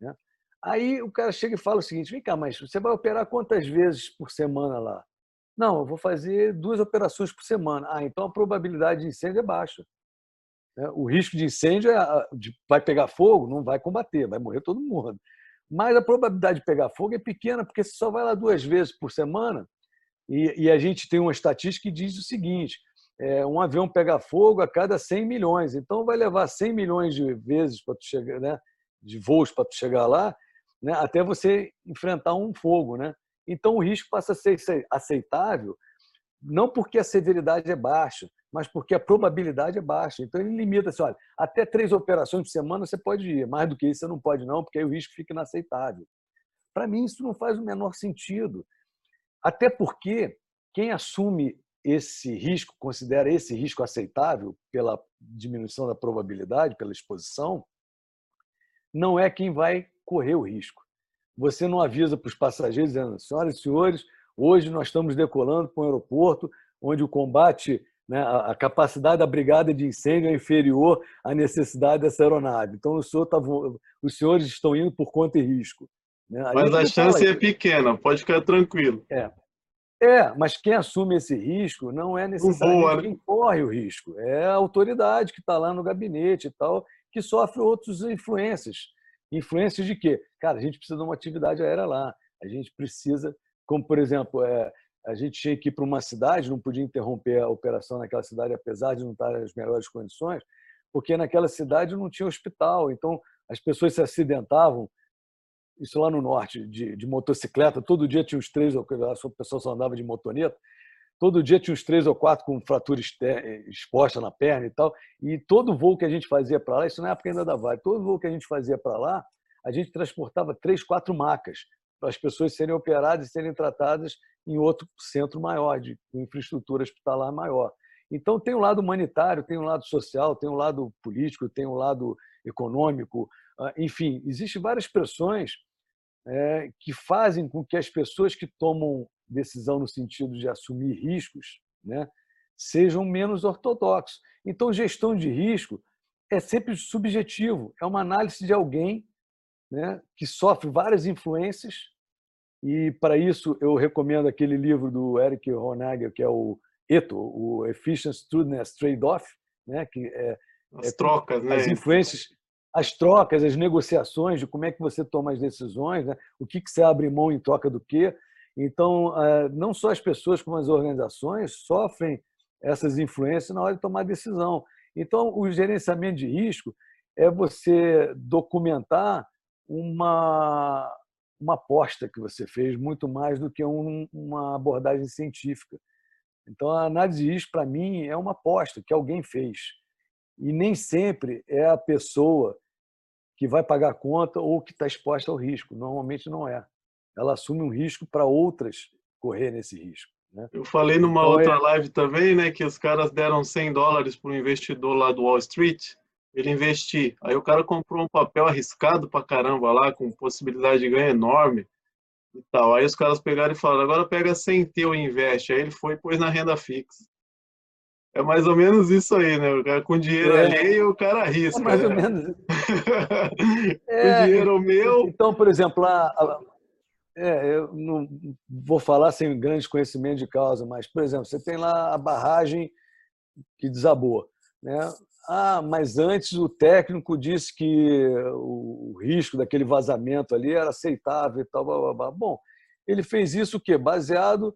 Né? Aí o cara chega e fala o seguinte: vem cá, mas você vai operar quantas vezes por semana lá? Não, eu vou fazer duas operações por semana. Ah, então a probabilidade de incêndio é baixa. Né? O risco de incêndio é, vai pegar fogo, não vai combater, vai morrer todo mundo. Mas a probabilidade de pegar fogo é pequena, porque você só vai lá duas vezes por semana. E, e a gente tem uma estatística que diz o seguinte: é, um avião pega fogo a cada 100 milhões. Então vai levar 100 milhões de vezes para tu chegar, né, de voos para tu chegar lá, né, até você enfrentar um fogo, né? Então, o risco passa a ser aceitável, não porque a severidade é baixa, mas porque a probabilidade é baixa. Então, ele limita assim: olha, até três operações por semana você pode ir, mais do que isso você não pode, não, porque aí o risco fica inaceitável. Para mim, isso não faz o menor sentido. Até porque quem assume esse risco, considera esse risco aceitável pela diminuição da probabilidade, pela exposição, não é quem vai correr o risco você não avisa para os passageiros dizendo, senhoras e senhores, hoje nós estamos decolando para um aeroporto onde o combate, né, a capacidade da brigada de incêndio é inferior à necessidade dessa aeronave. Então, o senhor tá, os senhores estão indo por conta e risco. Né? Mas a chance é pequena, pode ficar tranquilo. É. É, mas quem assume esse risco não é necessariamente quem corre o risco, é a autoridade que está lá no gabinete e tal, que sofre outras influências Influências de quê? Cara, a gente precisa de uma atividade aérea lá. A gente precisa, como por exemplo, é, a gente tinha que ir para uma cidade, não podia interromper a operação naquela cidade, apesar de não estar nas melhores condições, porque naquela cidade não tinha hospital. Então, as pessoas se acidentavam, isso lá no norte, de, de motocicleta, todo dia tinha uns três, o pessoal só andava de motoneta, Todo dia tinha uns três ou quatro com fratura exposta na perna e tal. E todo voo que a gente fazia para lá, isso na época ainda da Vale, todo voo que a gente fazia para lá, a gente transportava três, quatro macas para as pessoas serem operadas e serem tratadas em outro centro maior, de infraestrutura hospitalar maior. Então, tem um lado humanitário, tem um lado social, tem um lado político, tem um lado econômico. Ah, enfim, existem várias pressões é, que fazem com que as pessoas que tomam decisão no sentido de assumir riscos, né, sejam menos ortodoxos. Então, gestão de risco é sempre subjetivo, é uma análise de alguém né, que sofre várias influências, e para isso eu recomendo aquele livro do Eric Honegger, que é o ETO, o Efficiency Trueness Trade-off, né, que é, as é, trocas, né? as influências, as trocas, as negociações de como é que você toma as decisões, né? o que, que você abre mão em troca do quê. Então, eh, não só as pessoas, como as organizações sofrem essas influências na hora de tomar decisão. Então, o gerenciamento de risco é você documentar uma, uma aposta que você fez, muito mais do que um, uma abordagem científica. Então, a análise de risco, para mim, é uma aposta que alguém fez. E nem sempre é a pessoa que vai pagar a conta ou que está exposta ao risco. Normalmente não é. Ela assume um risco para outras correr nesse risco. Né? Eu falei numa então, outra é... live também, né, que os caras deram 100 dólares para um investidor lá do Wall Street, ele investir. Aí o cara comprou um papel arriscado para caramba lá, com possibilidade de ganho enorme e tal. Aí os caras pegaram e falaram, agora pega 100 teu e investe. Aí ele foi e pôs na renda fixa. É mais ou menos isso aí, né? O cara com dinheiro é. alheio, o cara arrisca. É mais né? ou menos. é, dinheiro meu. Então, por exemplo, a, é, eu não vou falar sem grande conhecimento de causa, mas, por exemplo, você tem lá a barragem que desabou. Né? Ah, mas antes o técnico disse que o risco daquele vazamento ali era aceitável e tal. Blá, blá, blá. Bom, ele fez isso o quê? Baseado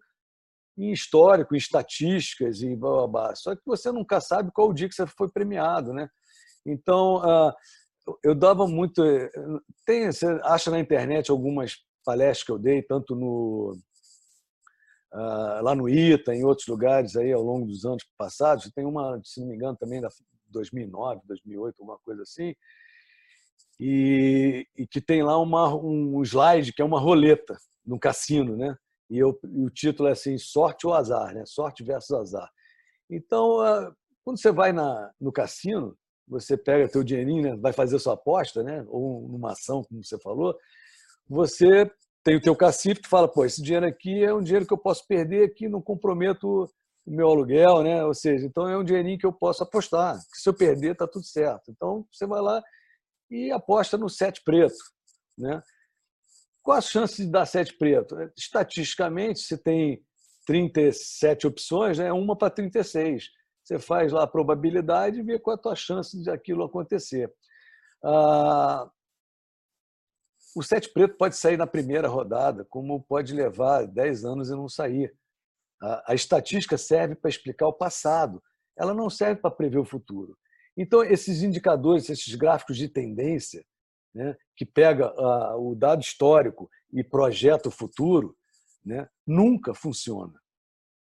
em histórico, em estatísticas e blá, blá, blá. Só que você nunca sabe qual o dia que você foi premiado, né? Então, ah, eu dava muito... Tem, você acha na internet algumas palestras que eu dei, tanto no ah, lá no ITA, em outros lugares aí ao longo dos anos passados. Tem uma, se não me engano, também da 2009, 2008, alguma coisa assim, e, e que tem lá uma, um slide que é uma roleta no cassino, né? E, eu, e o título é assim, sorte ou azar, né? Sorte versus azar. Então, ah, quando você vai na, no cassino, você pega teu dinheirinho, né? vai fazer sua aposta, né? ou numa ação, como você falou, você tem o teu cacife que fala, pô, esse dinheiro aqui é um dinheiro que eu posso perder aqui, não comprometo o meu aluguel, né? Ou seja, então é um dinheirinho que eu posso apostar. Se eu perder, está tudo certo. Então você vai lá e aposta no sete preto, né? Qual a chance de dar sete preto? Estatisticamente, se tem 37 opções, é uma para 36. Você faz lá a probabilidade e vê qual é a tua chance de aquilo acontecer. Ah, o sete preto pode sair na primeira rodada, como pode levar 10 anos e não sair. A, estatística serve para explicar o passado, ela não serve para prever o futuro. Então, esses indicadores, esses gráficos de tendência, né, que pega uh, o dado histórico e projeta o futuro, né, nunca funciona.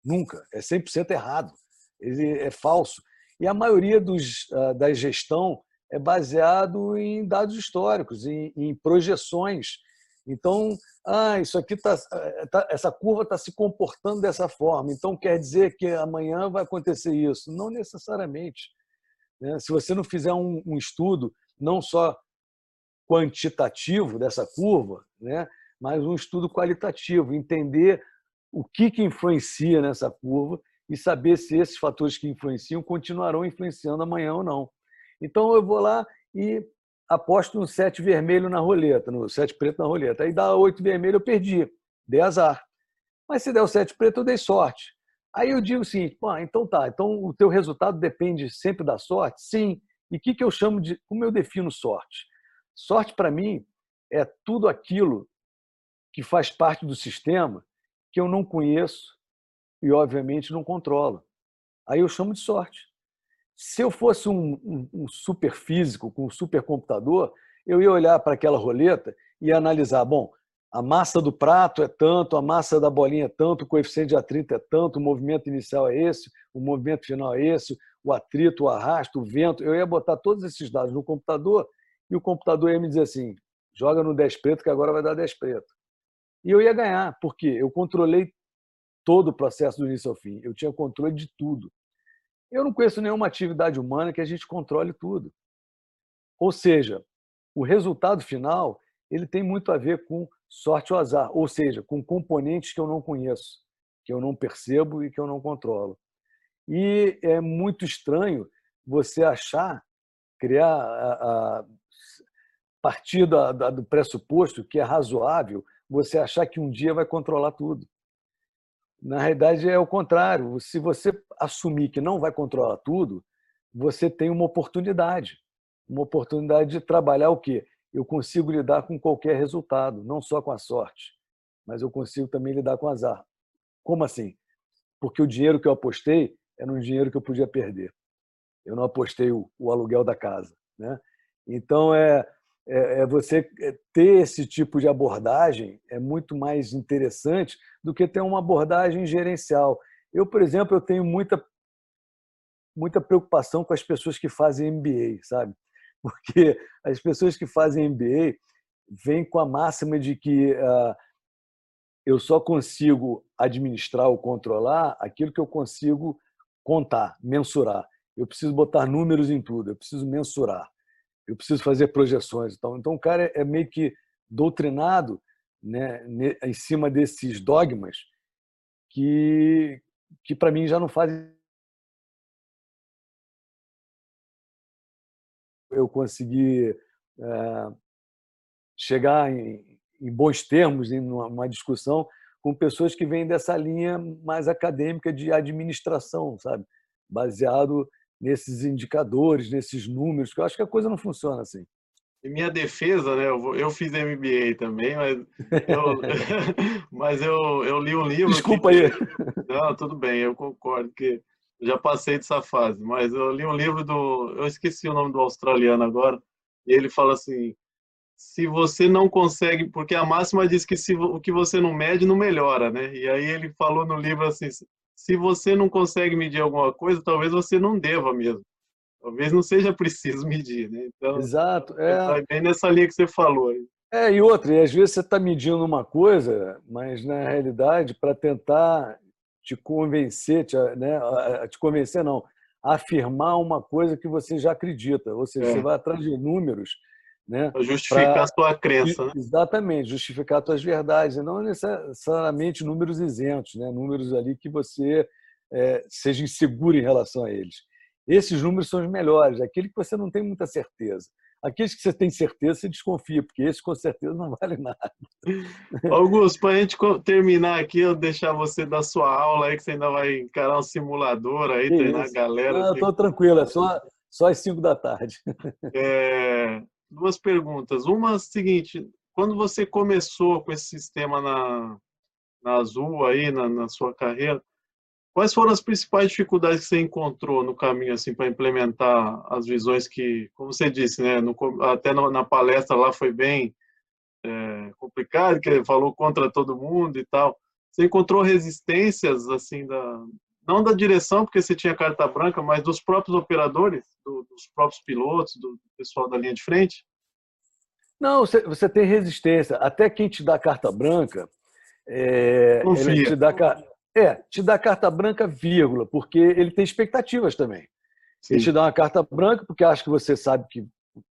Nunca. É 100% errado. Ele é falso. E a maioria dos, uh, da gestão é baseado em dados históricos, em, em projeções então, ah, isso aqui tá, eh, tá essa curva está se comportando dessa forma. Então quer dizer que amanhã vai acontecer isso? Não necessariamente. Né? Se você não fizer um, um estudo não só quantitativo dessa curva, né, mas um estudo qualitativo, entender o que, que influencia nessa curva e saber se esses fatores que influenciam continuarão influenciando amanhã ou não. Então eu vou lá e aposto no sete vermelho na roleta, no sete preto na roleta. Aí dá oito vermelho, eu perdi, dei azar. Mas se der o sete preto, eu dei sorte. Aí eu digo assim, então tá, então o teu resultado depende sempre da sorte? Sim. E o que, que eu chamo de, como eu defino sorte? Sorte para mim é tudo aquilo que faz parte do sistema que eu não conheço e, obviamente, não controlo. Aí eu chamo de sorte. Se eu fosse um, um, um super físico com um supercomputador, eu ia olhar para aquela roleta e analisar, bom, a massa do prato é tanto, a massa da bolinha é tanto, o coeficiente de atrito é tanto, o movimento inicial é esse, o movimento final é esse, o atrito, o arrasto, o vento. Eu ia botar todos esses dados no computador e o computador ia me dizer assim: joga no 10 preto que agora vai dar 10 preto. E eu ia ganhar, porque eu controlei todo o processo do início ao fim. Eu tinha controle de tudo. Eu não conheço nenhuma atividade humana que a gente controle tudo. Ou seja, o resultado final ele tem muito a ver com sorte ou azar, ou seja, com componentes que eu não conheço, que eu não percebo e que eu não controlo. E é muito estranho você achar, criar, a, a partir da, da, do pressuposto que é razoável, você achar que um dia vai controlar tudo. Na realidade, é o contrário. Se você assumir que não vai controlar tudo, você tem uma oportunidade. Uma oportunidade de trabalhar o quê? Eu consigo lidar com qualquer resultado, não só com a sorte, mas eu consigo também lidar com azar. Como assim? Porque o dinheiro que eu apostei era um dinheiro que eu podia perder. Eu não apostei o, o aluguel da casa. Né? Então, é, é, é, você ter esse tipo de abordagem é muito mais interessante do que ter uma abordagem gerencial. Eu, por exemplo, eu tenho muita muita preocupação com as pessoas que fazem MBA, sabe? Porque as pessoas que fazem MBA vêm com a máxima de que uh, eu só consigo administrar ou controlar aquilo que eu consigo contar, mensurar. Eu preciso botar números em tudo, eu preciso mensurar, eu preciso fazer projeções. Então, então o cara é meio que doutrinado né, em cima desses dogmas que, que para mim já não fazem eu consegui é, chegar em, em, bons termos em uma, discussão com pessoas que vêm dessa linha mais acadêmica de administração, sabe? Baseado nesses indicadores, nesses números, que eu acho que a coisa não funciona assim. Em minha defesa, né? Eu, eu fiz MBA também, mas eu, mas eu, eu li um livro. Desculpa que, aí. Não, tudo bem, eu concordo que já passei dessa fase, mas eu li um livro do, eu esqueci o nome do australiano agora, e ele fala assim: se você não consegue, porque a máxima diz que se o que você não mede não melhora, né? E aí ele falou no livro assim: se você não consegue medir alguma coisa, talvez você não deva mesmo. Talvez não seja preciso medir, né? Então, Exato. É tá bem nessa linha que você falou. Aí. É, e outra, e às vezes você está medindo uma coisa, mas na realidade, para tentar te convencer, te, né, te convencer não, afirmar uma coisa que você já acredita. Ou seja, é. você vai atrás de números. Né, justificar pra, a sua crença. Né? Exatamente, justificar as suas verdades, e não necessariamente números isentos, né, números ali que você é, seja inseguro em relação a eles. Esses números são os melhores, aquele que você não tem muita certeza. Aqueles que você tem certeza, você desconfia, porque esse com certeza não vale nada. Augusto, para a gente terminar aqui, eu deixar você dar sua aula aí, que você ainda vai encarar um simulador aí, que treinar isso? a galera. Não, estou tranquilo, é só, só às 5 da tarde. É, duas perguntas. Uma seguinte, quando você começou com esse sistema na, na Azul aí, na, na sua carreira, Quais foram as principais dificuldades que você encontrou no caminho assim para implementar as visões que, como você disse, né, no, até na palestra lá foi bem é, complicado, que ele falou contra todo mundo e tal. Você encontrou resistências assim da não da direção porque você tinha carta branca, mas dos próprios operadores, do, dos próprios pilotos, do, pessoal da linha de frente? Não, você, você tem resistência. Até quem te dá carta branca, é, ele te dá é, te dá carta branca, vírgula, porque ele tem expectativas também. Sim. Ele te dá uma carta branca porque acha que você sabe que,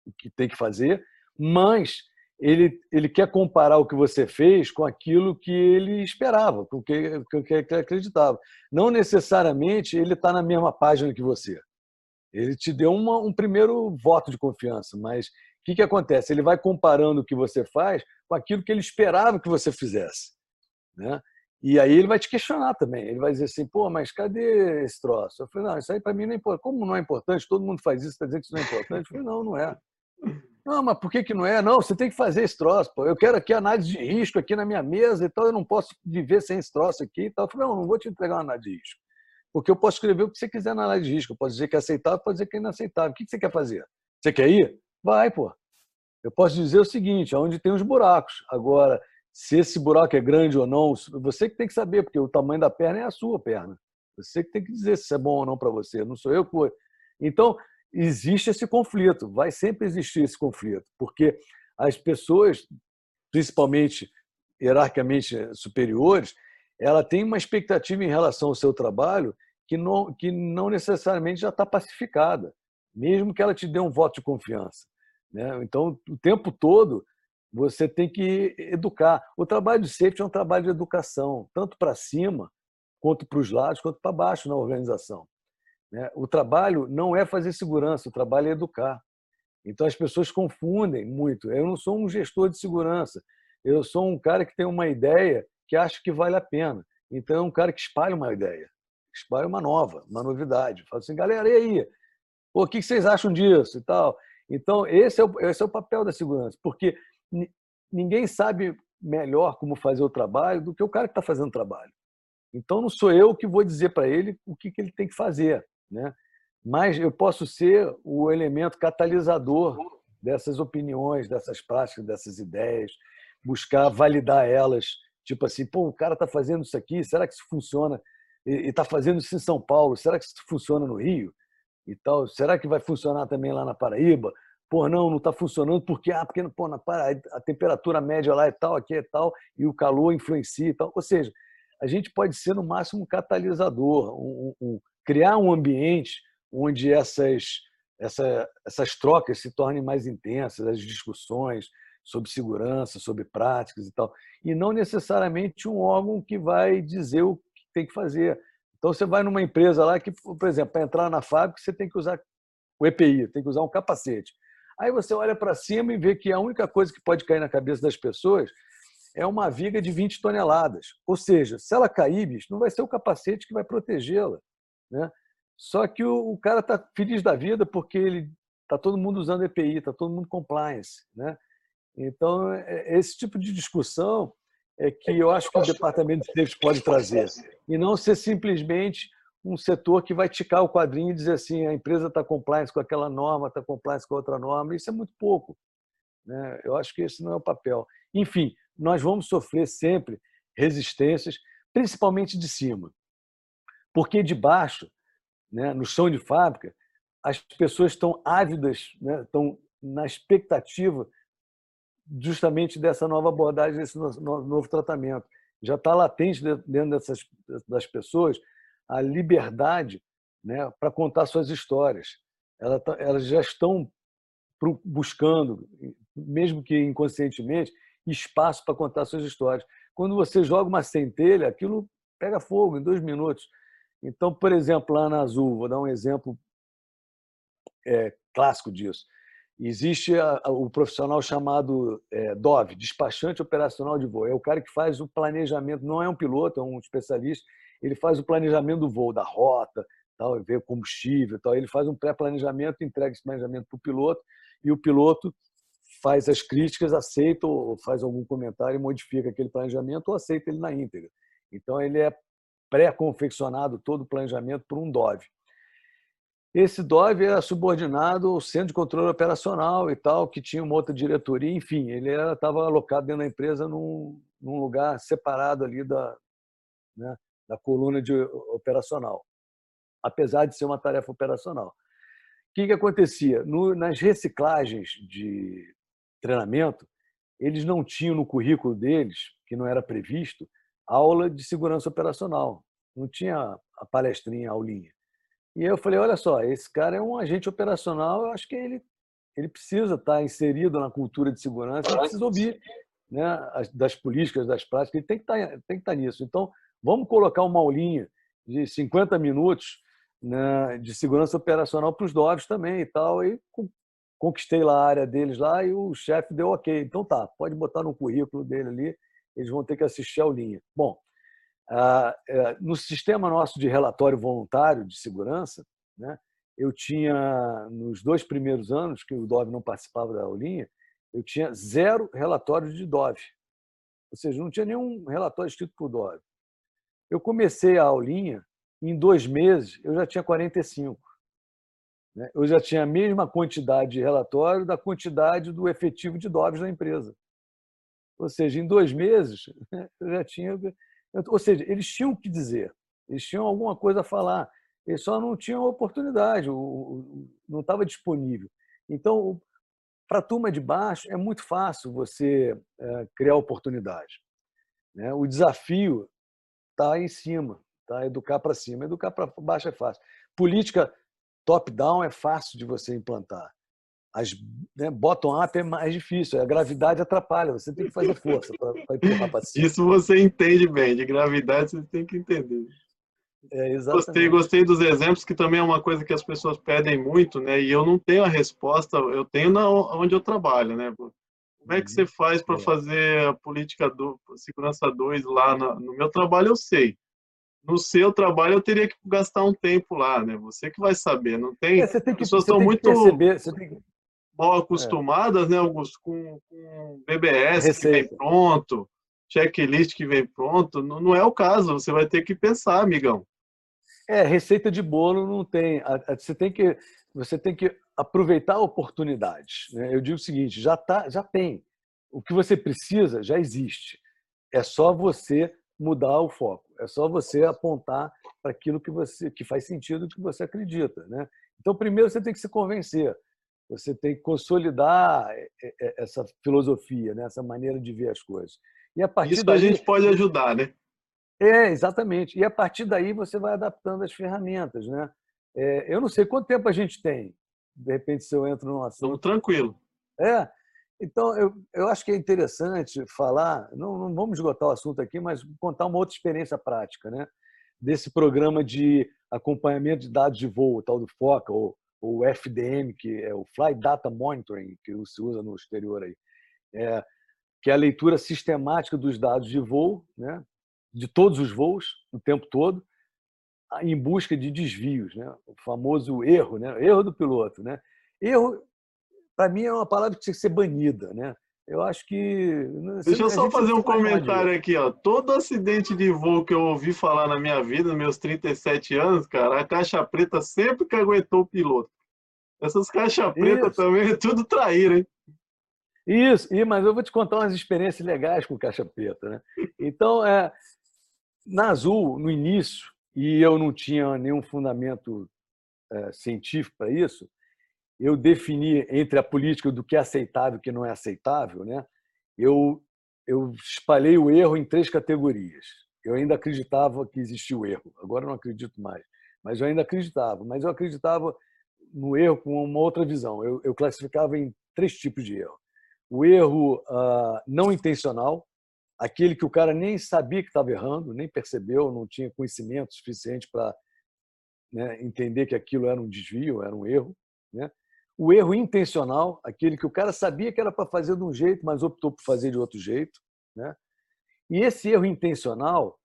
o que tem que fazer, mas ele, ele quer comparar o que você fez com aquilo que ele esperava, com o que, com que ele acreditava. Não necessariamente ele está na mesma página que você. Ele te deu uma, um primeiro voto de confiança, mas o que, que acontece? Ele vai comparando o que você faz com aquilo que ele esperava que você fizesse. Né? E aí ele vai te questionar também. Ele vai dizer assim, pô, mas cadê esse troço? Eu falei, não, isso aí para mim não é importante. Como não é importante? Todo mundo faz isso, está dizendo que isso não é importante? Eu falei, não, não é. Não, mas por que, que não é? Não, você tem que fazer esse troço. Pô. Eu quero aqui análise de risco aqui na minha mesa e tal, eu não posso viver sem esse troço aqui e tal. Eu falei, não, não vou te entregar uma análise de risco. Porque eu posso escrever o que você quiser na análise de risco. Eu posso dizer que é aceitável, pode dizer que é inaceitável. O que você quer fazer? Você quer ir? Vai, pô. Eu posso dizer o seguinte, onde tem os buracos. Agora, se esse buraco é grande ou não, você que tem que saber, porque o tamanho da perna é a sua perna. Você que tem que dizer se é bom ou não para você, não sou eu que vou. Então, existe esse conflito, vai sempre existir esse conflito, porque as pessoas, principalmente hierarquicamente superiores, ela tem uma expectativa em relação ao seu trabalho que não, que não necessariamente já está pacificada, mesmo que ela te dê um voto de confiança. Né? Então, o tempo todo, você tem que educar. O trabalho de safety é um trabalho de educação, tanto para cima, quanto para os lados, quanto para baixo na organização. Né? O trabalho não é fazer segurança, o trabalho é educar. Então as pessoas confundem muito. Eu não sou um gestor de segurança, eu sou um cara que tem uma ideia que acha que vale a pena. Então é um cara que espalha uma ideia, espalha uma nova, uma novidade. Fala assim, galera, e aí? Pô, o que vocês acham disso e tal? Então esse é o, esse é o papel da segurança, porque ninguém sabe melhor como fazer o trabalho do que o cara que está fazendo o trabalho. Então, não sou eu que vou dizer para ele o que, que ele tem que fazer. Né? mas eu posso ser o elemento catalisador dessas opiniões, dessas práticas, dessas ideias, buscar validar elas. Tipo assim, pô, o cara está fazendo isso aqui, será que isso funciona? E está fazendo isso em São Paulo, será que isso funciona no Rio? E tal, será que vai funcionar também lá na Paraíba? Pô, não, não está funcionando porque, ah, porque pô, na Paraíba, a temperatura média lá é tal, aqui é tal, e o calor influencia e tal. Ou seja, a gente pode ser, no máximo, um catalisador, um, um, criar um ambiente onde essas, essa, essas trocas se tornem mais intensas, as discussões sobre segurança, sobre práticas e tal. E não necessariamente um órgão que vai dizer o que tem que fazer. Então, você vai numa empresa lá que, por exemplo, para entrar na fábrica, você tem que usar o EPI, tem que usar um capacete. Aí você olha para cima e vê que a única coisa que pode cair na cabeça das pessoas é uma viga de 20 toneladas. Ou seja, se ela cair, bicho, não vai ser o capacete que vai protegê-la. Né? Só que o, o cara está feliz da vida porque ele está todo mundo usando EPI, está todo mundo compliance, né? Então é, é, esse tipo de discussão é que eu acho que o departamento de safety pode trazer e não ser simplesmente um setor que vai ticar o quadrinho e dizer assim a empresa está compliance com aquela norma, está compliance com outra norma. Isso é muito pouco. Né? Eu acho que esse não é o papel. Enfim, nós vamos sofrer sempre resistências, principalmente de cima, porque de baixo né, no chão de fábrica, as pessoas estão ávidas, né, estão na expectativa justamente dessa nova abordagem, desse novo tratamento. Já está latente dentro dessas, das pessoas a liberdade né, para contar suas histórias. Tá, elas já estão buscando, mesmo que inconscientemente, espaço para contar suas histórias. Quando você joga uma centelha, aquilo pega fogo em dois minutos. Então, por exemplo, lá na Azul, vou dar um exemplo é, clássico disso. Existe a, a, o profissional chamado é, DOV, despachante operacional de voo. É o cara que faz o planejamento, não é um piloto, é um especialista. Ele faz o planejamento do voo, da rota, tal, vê combustível, tal. Ele faz um pré-planejamento, entrega esse planejamento para o piloto e o piloto faz as críticas, aceita ou faz algum comentário e modifica aquele planejamento ou aceita ele na íntegra. Então ele é pré-confeccionado todo o planejamento por um DOV. Esse DOV era subordinado ao Centro de Controle Operacional e tal, que tinha uma outra diretoria, enfim, ele estava alocado dentro da empresa num, num lugar separado ali da, né, da coluna de operacional, apesar de ser uma tarefa operacional. O que, que acontecia? No, nas reciclagens de treinamento, eles não tinham no currículo deles, que não era previsto, aula de segurança operacional. Não tinha a palestrinha, a aulinha. E eu falei, olha só, esse cara é um agente operacional, eu acho que ele, ele precisa estar inserido na cultura de segurança, ele precisa ouvir né, das políticas, das práticas, ele tem que, estar, tem que estar nisso. Então, vamos colocar uma aulinha de 50 minutos né, de segurança operacional para os DOVs também e tal. E conquistei lá a área deles lá e o chefe deu ok. Então tá, pode botar no currículo dele ali eles vão ter que assistir a aulinha. Bom, é, no sistema nosso de relatório voluntário de segurança, né, eu tinha, nos dois primeiros anos que o DOV não participava da aulinha, eu tinha zero relatório de DOV. Ou seja, não tinha nenhum relatório escrito por DOV. Eu comecei a aulinha, em dois meses eu já tinha 45. Né? Eu já tinha a mesma quantidade de relatório da quantidade do efetivo de DOVs na empresa. Ou seja, em dois meses, eu já tinha. Ou seja, eles tinham o que dizer, eles tinham alguma coisa a falar, eles só não tinham oportunidade, não estava disponível. Então, para a turma de baixo, é muito fácil você é, criar oportunidade. Né? O desafio está em cima, tá? educar para cima. Educar para baixo é fácil. Política top-down é fácil de você implantar as né, bottom-up é mais difícil, a gravidade atrapalha, você tem que fazer força para empurrar para cima. Isso você entende bem, de gravidade você tem que entender. É, gostei, gostei dos exemplos, que também é uma coisa que as pessoas pedem muito, né? E eu não tenho a resposta, eu tenho na, onde eu trabalho, né? Como é que você faz para é. fazer a política do segurança 2 lá no, no meu trabalho? Eu sei no seu trabalho eu teria que gastar um tempo lá, né? Você que vai saber, não tem. É, você tem que, pessoas estão muito perceber, você tem que, mal acostumadas, é. né, Augusto, com, com BBS Receita. que vem pronto, checklist que vem pronto. Não, não é o caso, você vai ter que pensar, amigão. É, receita de bolo não tem. Você tem que, você tem que aproveitar oportunidades. Né? Eu digo o seguinte: já, tá, já tem. O que você precisa já existe. É só você mudar o foco. É só você apontar para aquilo que você que faz sentido, que você acredita, né? Então, primeiro você tem que se convencer. Você tem que consolidar é, é, essa filosofia, né? essa maneira de ver as coisas. E a partir Isso daí, a gente pode ajudar, né? É, exatamente. E a partir daí você vai adaptando as ferramentas, né? É, eu não sei quanto tempo a gente tem. De repente, se eu entro num assunto. Estamos tranquilo. É. Então, eu, eu acho que é interessante falar, não, não vamos esgotar o assunto aqui, mas contar uma outra experiência prática, né? Desse programa de acompanhamento de dados de voo, tal do FOCA, ou o FDM, que é o Flight Data Monitoring, que se usa no exterior aí, é, que é a leitura sistemática dos dados de voo, né, de todos os voos, o tempo todo, em busca de desvios, né, o famoso erro, né, erro do piloto. Né. Erro, para mim, é uma palavra que tem que ser banida. Né. Eu acho que. Deixa eu só fazer um comentário aqui. Ó. Todo acidente de voo que eu ouvi falar na minha vida, nos meus 37 anos, cara, a caixa preta sempre que aguentou o piloto. Essas caixas pretas também é tudo traíra, hein? Isso, e, mas eu vou te contar umas experiências legais com caixa preta. Né? Então, é, na Azul, no início, e eu não tinha nenhum fundamento é, científico para isso, eu defini entre a política do que é aceitável e o que não é aceitável, né? eu, eu espalhei o erro em três categorias. Eu ainda acreditava que existia o erro, agora não acredito mais, mas eu ainda acreditava. Mas eu acreditava no erro com uma outra visão. Eu, eu classificava em três tipos de erro. O erro uh, não intencional, aquele que o cara nem sabia que estava errando, nem percebeu, não tinha conhecimento suficiente para né, entender que aquilo era um desvio, era um erro. Né? O erro intencional, aquele que o cara sabia que era para fazer de um jeito, mas optou por fazer de outro jeito. Né? E esse erro intencional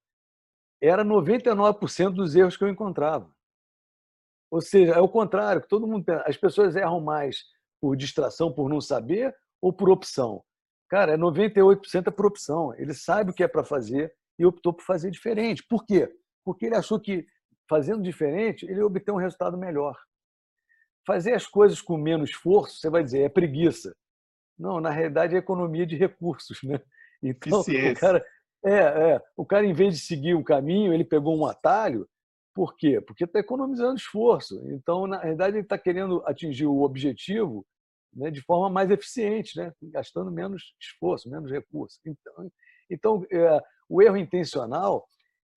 era 99% dos erros que eu encontrava. Ou seja, é o contrário, todo mundo as pessoas erram mais por distração, por não saber, ou por opção. Cara, é 98% é por opção. Ele sabe o que é para fazer e optou por fazer diferente. Por quê? Porque ele achou que fazendo diferente, ele obtém um resultado melhor. Fazer as coisas com menos esforço, você vai dizer, é preguiça. Não, na realidade é economia de recursos, né? Então, o cara, é, é, o cara, em vez de seguir um caminho, ele pegou um atalho por quê? Porque está economizando esforço. Então, na verdade, ele está querendo atingir o objetivo né, de forma mais eficiente, né, gastando menos esforço, menos recursos. Então, então é, o erro intencional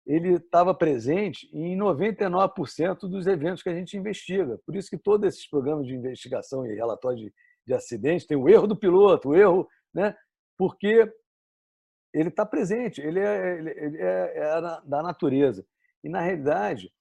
ele estava presente em 99% dos eventos que a gente investiga. Por isso que todos esses programas de investigação e relatórios de, de acidentes tem o erro do piloto, o erro, né, porque ele está presente, ele é, ele é, é da natureza. E, na realidade,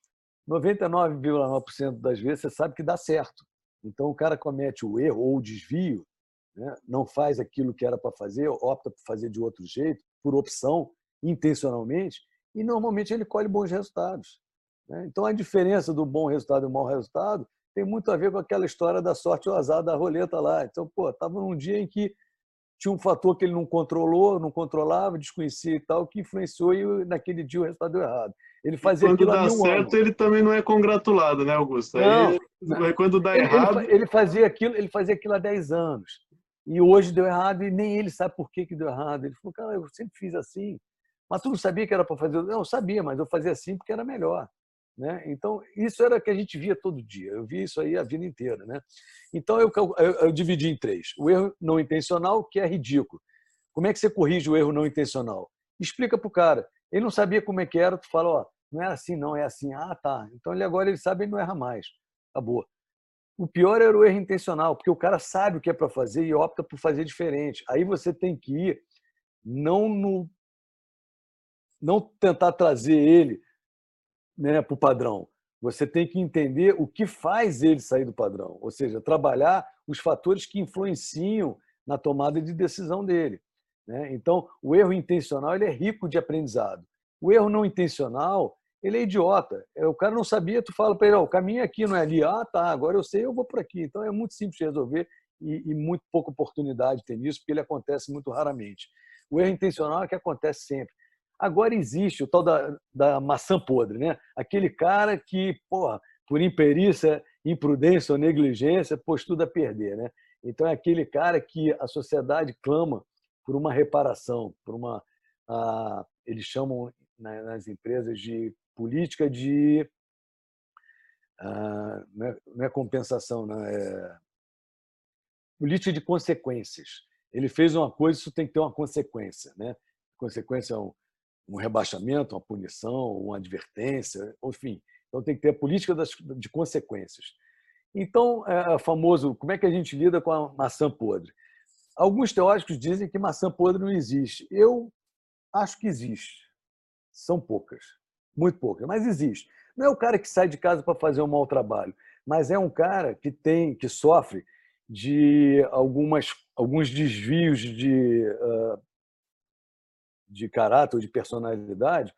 99,9% das vezes você sabe que dá certo. Então, o cara comete o erro ou o desvio, né? não faz aquilo que era para fazer, opta por fazer de outro jeito, por opção, intencionalmente, e normalmente ele colhe bons resultados. Né? Então, a diferença do bom resultado e do mau resultado tem muito a ver com aquela história da sorte ou azar da roleta lá. Então, pô, estava num dia em que tinha um fator que ele não controlou, não controlava, desconhecia e tal, que influenciou e naquele dia o resultado deu errado. Ele fazia quando dá certo, ele também não é congratulado, né, Augusto? Não, Aí, não. quando dá ele, errado. Ele, ele, fazia aquilo, ele fazia aquilo há 10 anos. E hoje deu errado e nem ele sabe por que, que deu errado. Ele falou, cara, eu sempre fiz assim. Mas tu não sabia que era para fazer? Não, eu sabia, mas eu fazia assim porque era melhor. Né? Então, isso era que a gente via todo dia. Eu via isso aí a vida inteira. Né? Então, eu, eu, eu dividi em três. O erro não intencional, que é ridículo. Como é que você corrige o erro não intencional? Explica para o cara. Ele não sabia como é que era, tu fala, ó, não é assim, não, é assim. Ah, tá. Então ele agora ele sabe, ele não erra mais. Acabou. O pior era o erro intencional, porque o cara sabe o que é para fazer e opta por fazer diferente. Aí você tem que ir não no não tentar trazer ele né, para o padrão. Você tem que entender o que faz ele sair do padrão, ou seja, trabalhar os fatores que influenciam na tomada de decisão dele. Né? Então, o erro intencional ele é rico de aprendizado. O erro não intencional ele é idiota. É, o cara não sabia, tu fala para ele, oh, o caminho é aqui, não é ali. Ah, tá, agora eu sei, eu vou por aqui. Então é muito simples de resolver e, e muito pouca oportunidade tem nisso, porque ele acontece muito raramente. O erro intencional é que acontece sempre. Agora existe o tal da, da maçã podre, né? Aquele cara que, porra, por imperícia, imprudência ou negligência, pôs tudo a perder, né? Então é aquele cara que a sociedade clama por uma reparação, por uma, eles chamam nas empresas de política de não, é, não, é, compensação, não é política de consequências. Ele fez uma coisa, isso tem que ter uma consequência, né? Consequência é um, um rebaixamento, uma punição, uma advertência, enfim. Então tem que ter a política das, de consequências. Então, é, é famoso, como é que a gente lida com a maçã podre? Alguns teóricos dizem que maçã podre não existe. Eu acho que existe. São poucas, muito poucas, mas existe. Não é o cara que sai de casa para fazer um mau trabalho, mas é um cara que tem, que sofre de algumas, alguns desvios de, uh, de caráter ou de personalidade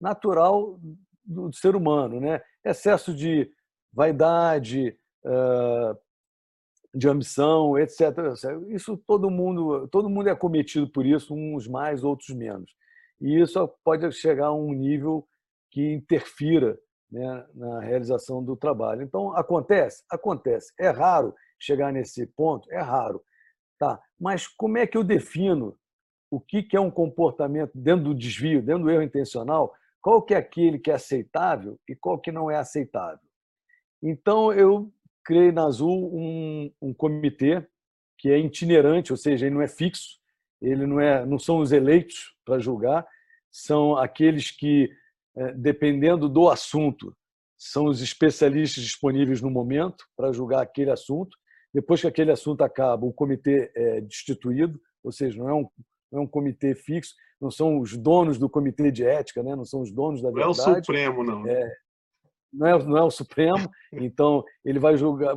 natural do ser humano, né? Excesso de vaidade, uh, de ambição, etc. Isso todo mundo, todo mundo é cometido por isso, uns mais, outros menos. E isso pode chegar a um nível que interfira né, na realização do trabalho. Então, acontece? Acontece. É raro chegar nesse ponto? É raro. Tá. Mas como é que eu defino o que é um comportamento dentro do desvio, dentro do erro intencional? Qual que é aquele que é aceitável e qual que não é aceitável? Então, eu criei na Azul um, um comitê que é itinerante, ou seja, ele não é fixo, ele não é, não são os eleitos para julgar, são aqueles que, é, dependendo do assunto, são os especialistas disponíveis no momento para julgar aquele assunto. Depois que aquele assunto acaba, o comitê é destituído, ou seja, não é um, não é um comitê fixo, não são os donos do comitê de ética, né? não são os donos da verdade. Não é o Supremo, não. É, não é, não é o Supremo, então ele vai julgar,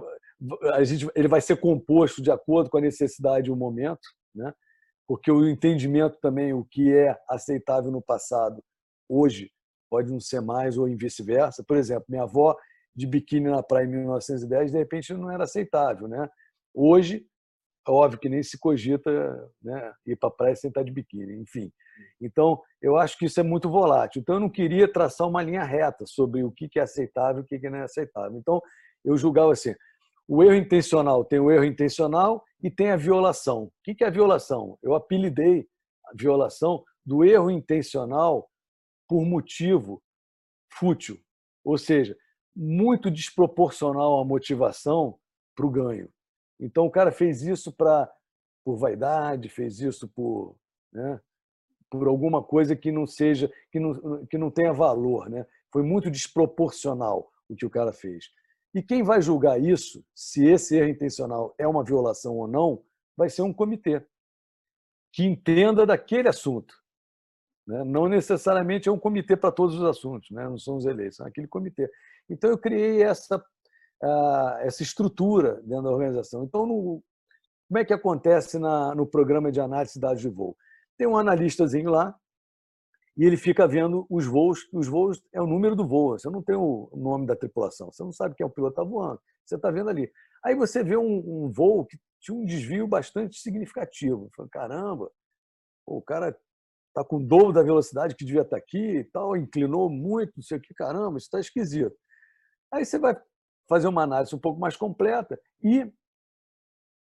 a gente, ele vai ser composto de acordo com a necessidade e o momento, né? porque o entendimento também, o que é aceitável no passado, hoje, pode não ser mais ou vice-versa. Por exemplo, minha avó de biquíni na praia em 1910, de repente não era aceitável. Né? Hoje, óbvio que nem se cogita né, ir para a praia sem estar de biquíni, enfim. Então, eu acho que isso é muito volátil. Então, eu não queria traçar uma linha reta sobre o que é aceitável e o que não é aceitável. Então, eu julgava assim: o erro intencional tem o erro intencional e tem a violação. O que é a violação? Eu apelidei a violação do erro intencional por motivo fútil, ou seja, muito desproporcional à motivação para o ganho. Então, o cara fez isso para por vaidade, fez isso por, né, por alguma coisa que não seja que não, que não tenha valor, né? Foi muito desproporcional o que o cara fez. E quem vai julgar isso, se esse erro intencional é uma violação ou não, vai ser um comitê que entenda daquele assunto. Né? Não necessariamente é um comitê para todos os assuntos, né? não são os eleitos, é aquele comitê. Então eu criei essa essa estrutura dentro da organização. Então, no, como é que acontece na, no programa de análise de dados de voo? Tem um analistazinho lá e ele fica vendo os voos. Os voos é o número do voo. Você não tem o nome da tripulação. Você não sabe quem é o piloto está voando. Você está vendo ali. Aí você vê um, um, voo que tinha um desvio bastante significativo. Fala, caramba, o cara está com o dobro da velocidade que devia estar tá aqui e tal, inclinou muito, não sei o que, caramba, isso está esquisito. Aí você vai fazer uma análise um pouco mais completa e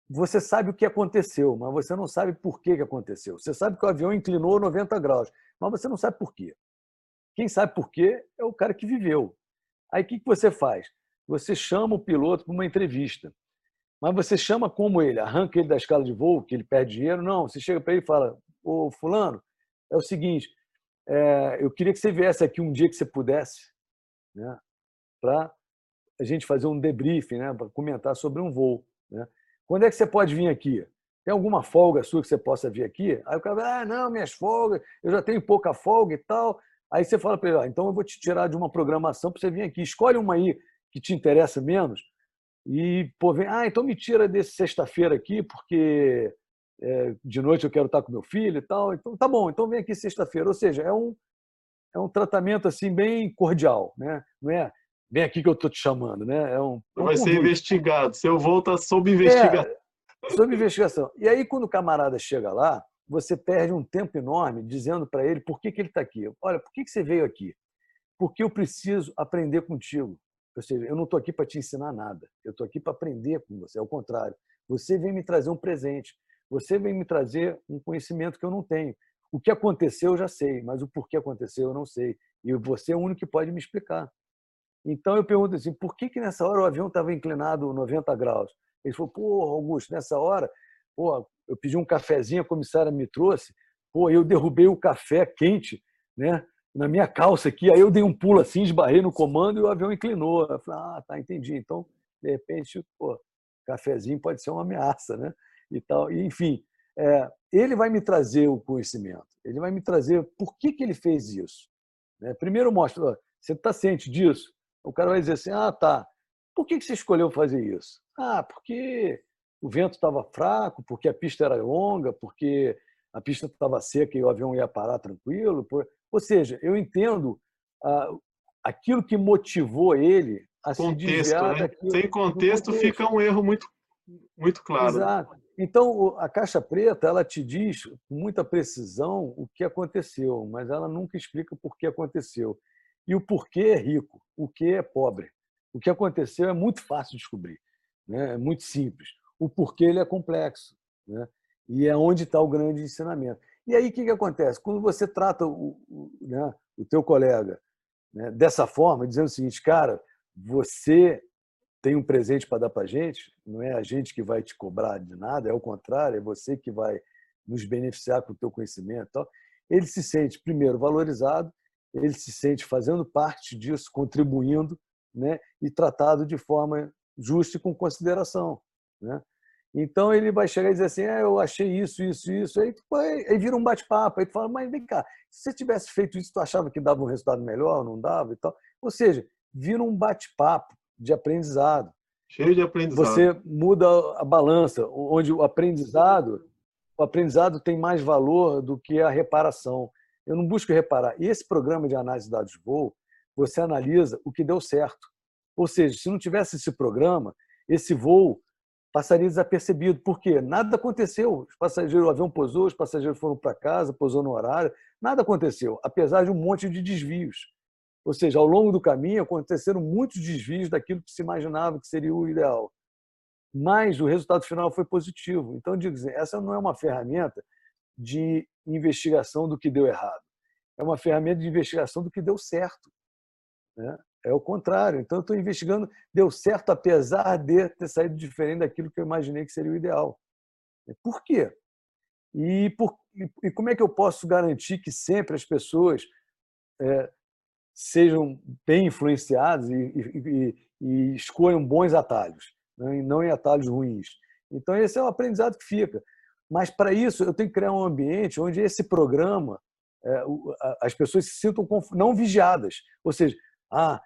você sabe o que aconteceu, mas você não sabe por que aconteceu. Você sabe que o avião inclinou 90 graus, mas você não sabe por quê. Quem sabe por quê é o cara que viveu. Aí o que você faz? Você chama o piloto para uma entrevista. Mas você chama como ele? Arranca ele da escala de voo, que ele perde dinheiro? Não, você chega para ele e fala: Ô Fulano, é o seguinte, é, eu queria que você viesse aqui um dia que você pudesse, né, para a gente fazer um debriefing, né, para comentar sobre um voo. Né? Quando é que você pode vir aqui? Tem alguma folga sua que você possa vir aqui? Aí o cara vai, ah, não, minhas folgas, eu já tenho pouca folga e tal. Aí você fala para ele, ah, então eu vou te tirar de uma programação para você vir aqui. Escolhe uma aí que te interessa menos e, pô, vem, ah, então me tira desse sexta-feira aqui, porque é, de noite eu quero estar com meu filho e tal. Então, tá bom, então vem aqui sexta-feira. Ou seja, é um, é um tratamento assim bem cordial, né? Não é vem aqui que eu estou te chamando, né? É um, é um Vai ser investigado. Seu voo está sob investigação. É, sob investigação. E aí, quando o camarada chega lá, você perde um tempo enorme dizendo para ele por que, que ele está aqui. Olha, por que, que você veio aqui? Porque eu preciso aprender contigo. Ou seja, eu não estou aqui para te ensinar nada. Eu estou aqui para aprender com você. Ao contrário, você vem me trazer um presente. Você vem me trazer um conhecimento que eu não tenho. O que aconteceu eu já sei, mas o porquê aconteceu eu não sei. E você é o único que pode me explicar. Então eu pergunto assim, por que, que nessa hora o avião estava inclinado 90 graus? Ele falou, pô, Augusto, nessa hora, pô, eu pedi um cafezinho, a comissária me trouxe, pô, eu derrubei o café quente, né? Na minha calça aqui, aí eu dei um pulo assim, esbarrei no comando e o avião inclinou. Eu falei, ah, tá, entendi. Então, de repente, pô, cafezinho pode ser uma ameaça, né? E tal. E, enfim, é, ele vai me trazer o conhecimento. Ele vai me trazer por que, que ele fez isso. Né? Primeiro mostra, você está ciente disso? O cara vai dizer assim, ah, tá. Por que, que você escolheu fazer isso? Ah, porque o vento estava fraco, porque a pista era longa, porque a pista estava seca e o avião ia parar tranquilo. Por... Ou seja, eu entendo ah, aquilo que motivou ele a contexto, se desviar né? daquilo. Sem contexto, contexto, fica um erro muito, muito claro. Exato. Então, a caixa preta ela te diz com muita precisão o que aconteceu, mas ela nunca explica por que aconteceu. E o porquê é rico, o que é pobre. O que aconteceu é muito fácil de descobrir, né? é muito simples. O porquê ele é complexo. Né? E é onde está o grande ensinamento. E aí o que, que acontece? Quando você trata o, o, né, o teu colega né, dessa forma, dizendo o seguinte, cara, você tem um presente para dar para a gente, não é a gente que vai te cobrar de nada, é o contrário, é você que vai nos beneficiar com o teu conhecimento. Ele se sente, primeiro, valorizado, ele se sente fazendo parte disso, contribuindo, né, e tratado de forma justa e com consideração. Né? Então ele vai chegar e dizer assim: é, eu achei isso, isso, isso. Aí, aí vira um bate-papo. Aí tu fala: mas vem cá, se você tivesse feito isso, tu achava que dava um resultado melhor, não dava e tal? Ou seja, vira um bate-papo de aprendizado. Cheio de aprendizado. Você muda a balança, onde o aprendizado, o aprendizado tem mais valor do que a reparação. Eu não busco reparar. E esse programa de análise de dados de voo, você analisa o que deu certo. Ou seja, se não tivesse esse programa, esse voo passaria desapercebido. Por quê? Nada aconteceu. Os passageiros, o avião pousou, os passageiros foram para casa, pousou no horário. Nada aconteceu, apesar de um monte de desvios. Ou seja, ao longo do caminho aconteceram muitos desvios daquilo que se imaginava que seria o ideal. Mas o resultado final foi positivo. Então, digo assim, essa não é uma ferramenta de investigação do que deu errado. É uma ferramenta de investigação do que deu certo. Né? É o contrário. Então, eu estou investigando, deu certo apesar de ter saído diferente daquilo que eu imaginei que seria o ideal. Por quê? E, por, e como é que eu posso garantir que sempre as pessoas é, sejam bem influenciadas e, e, e, escolham bons atalhos, né? e não em atalhos ruins? Então, esse é o aprendizado que fica. Mas, para isso, eu tenho que criar um ambiente onde esse programa, é, as pessoas se sintam não vigiadas. Ou seja, ah,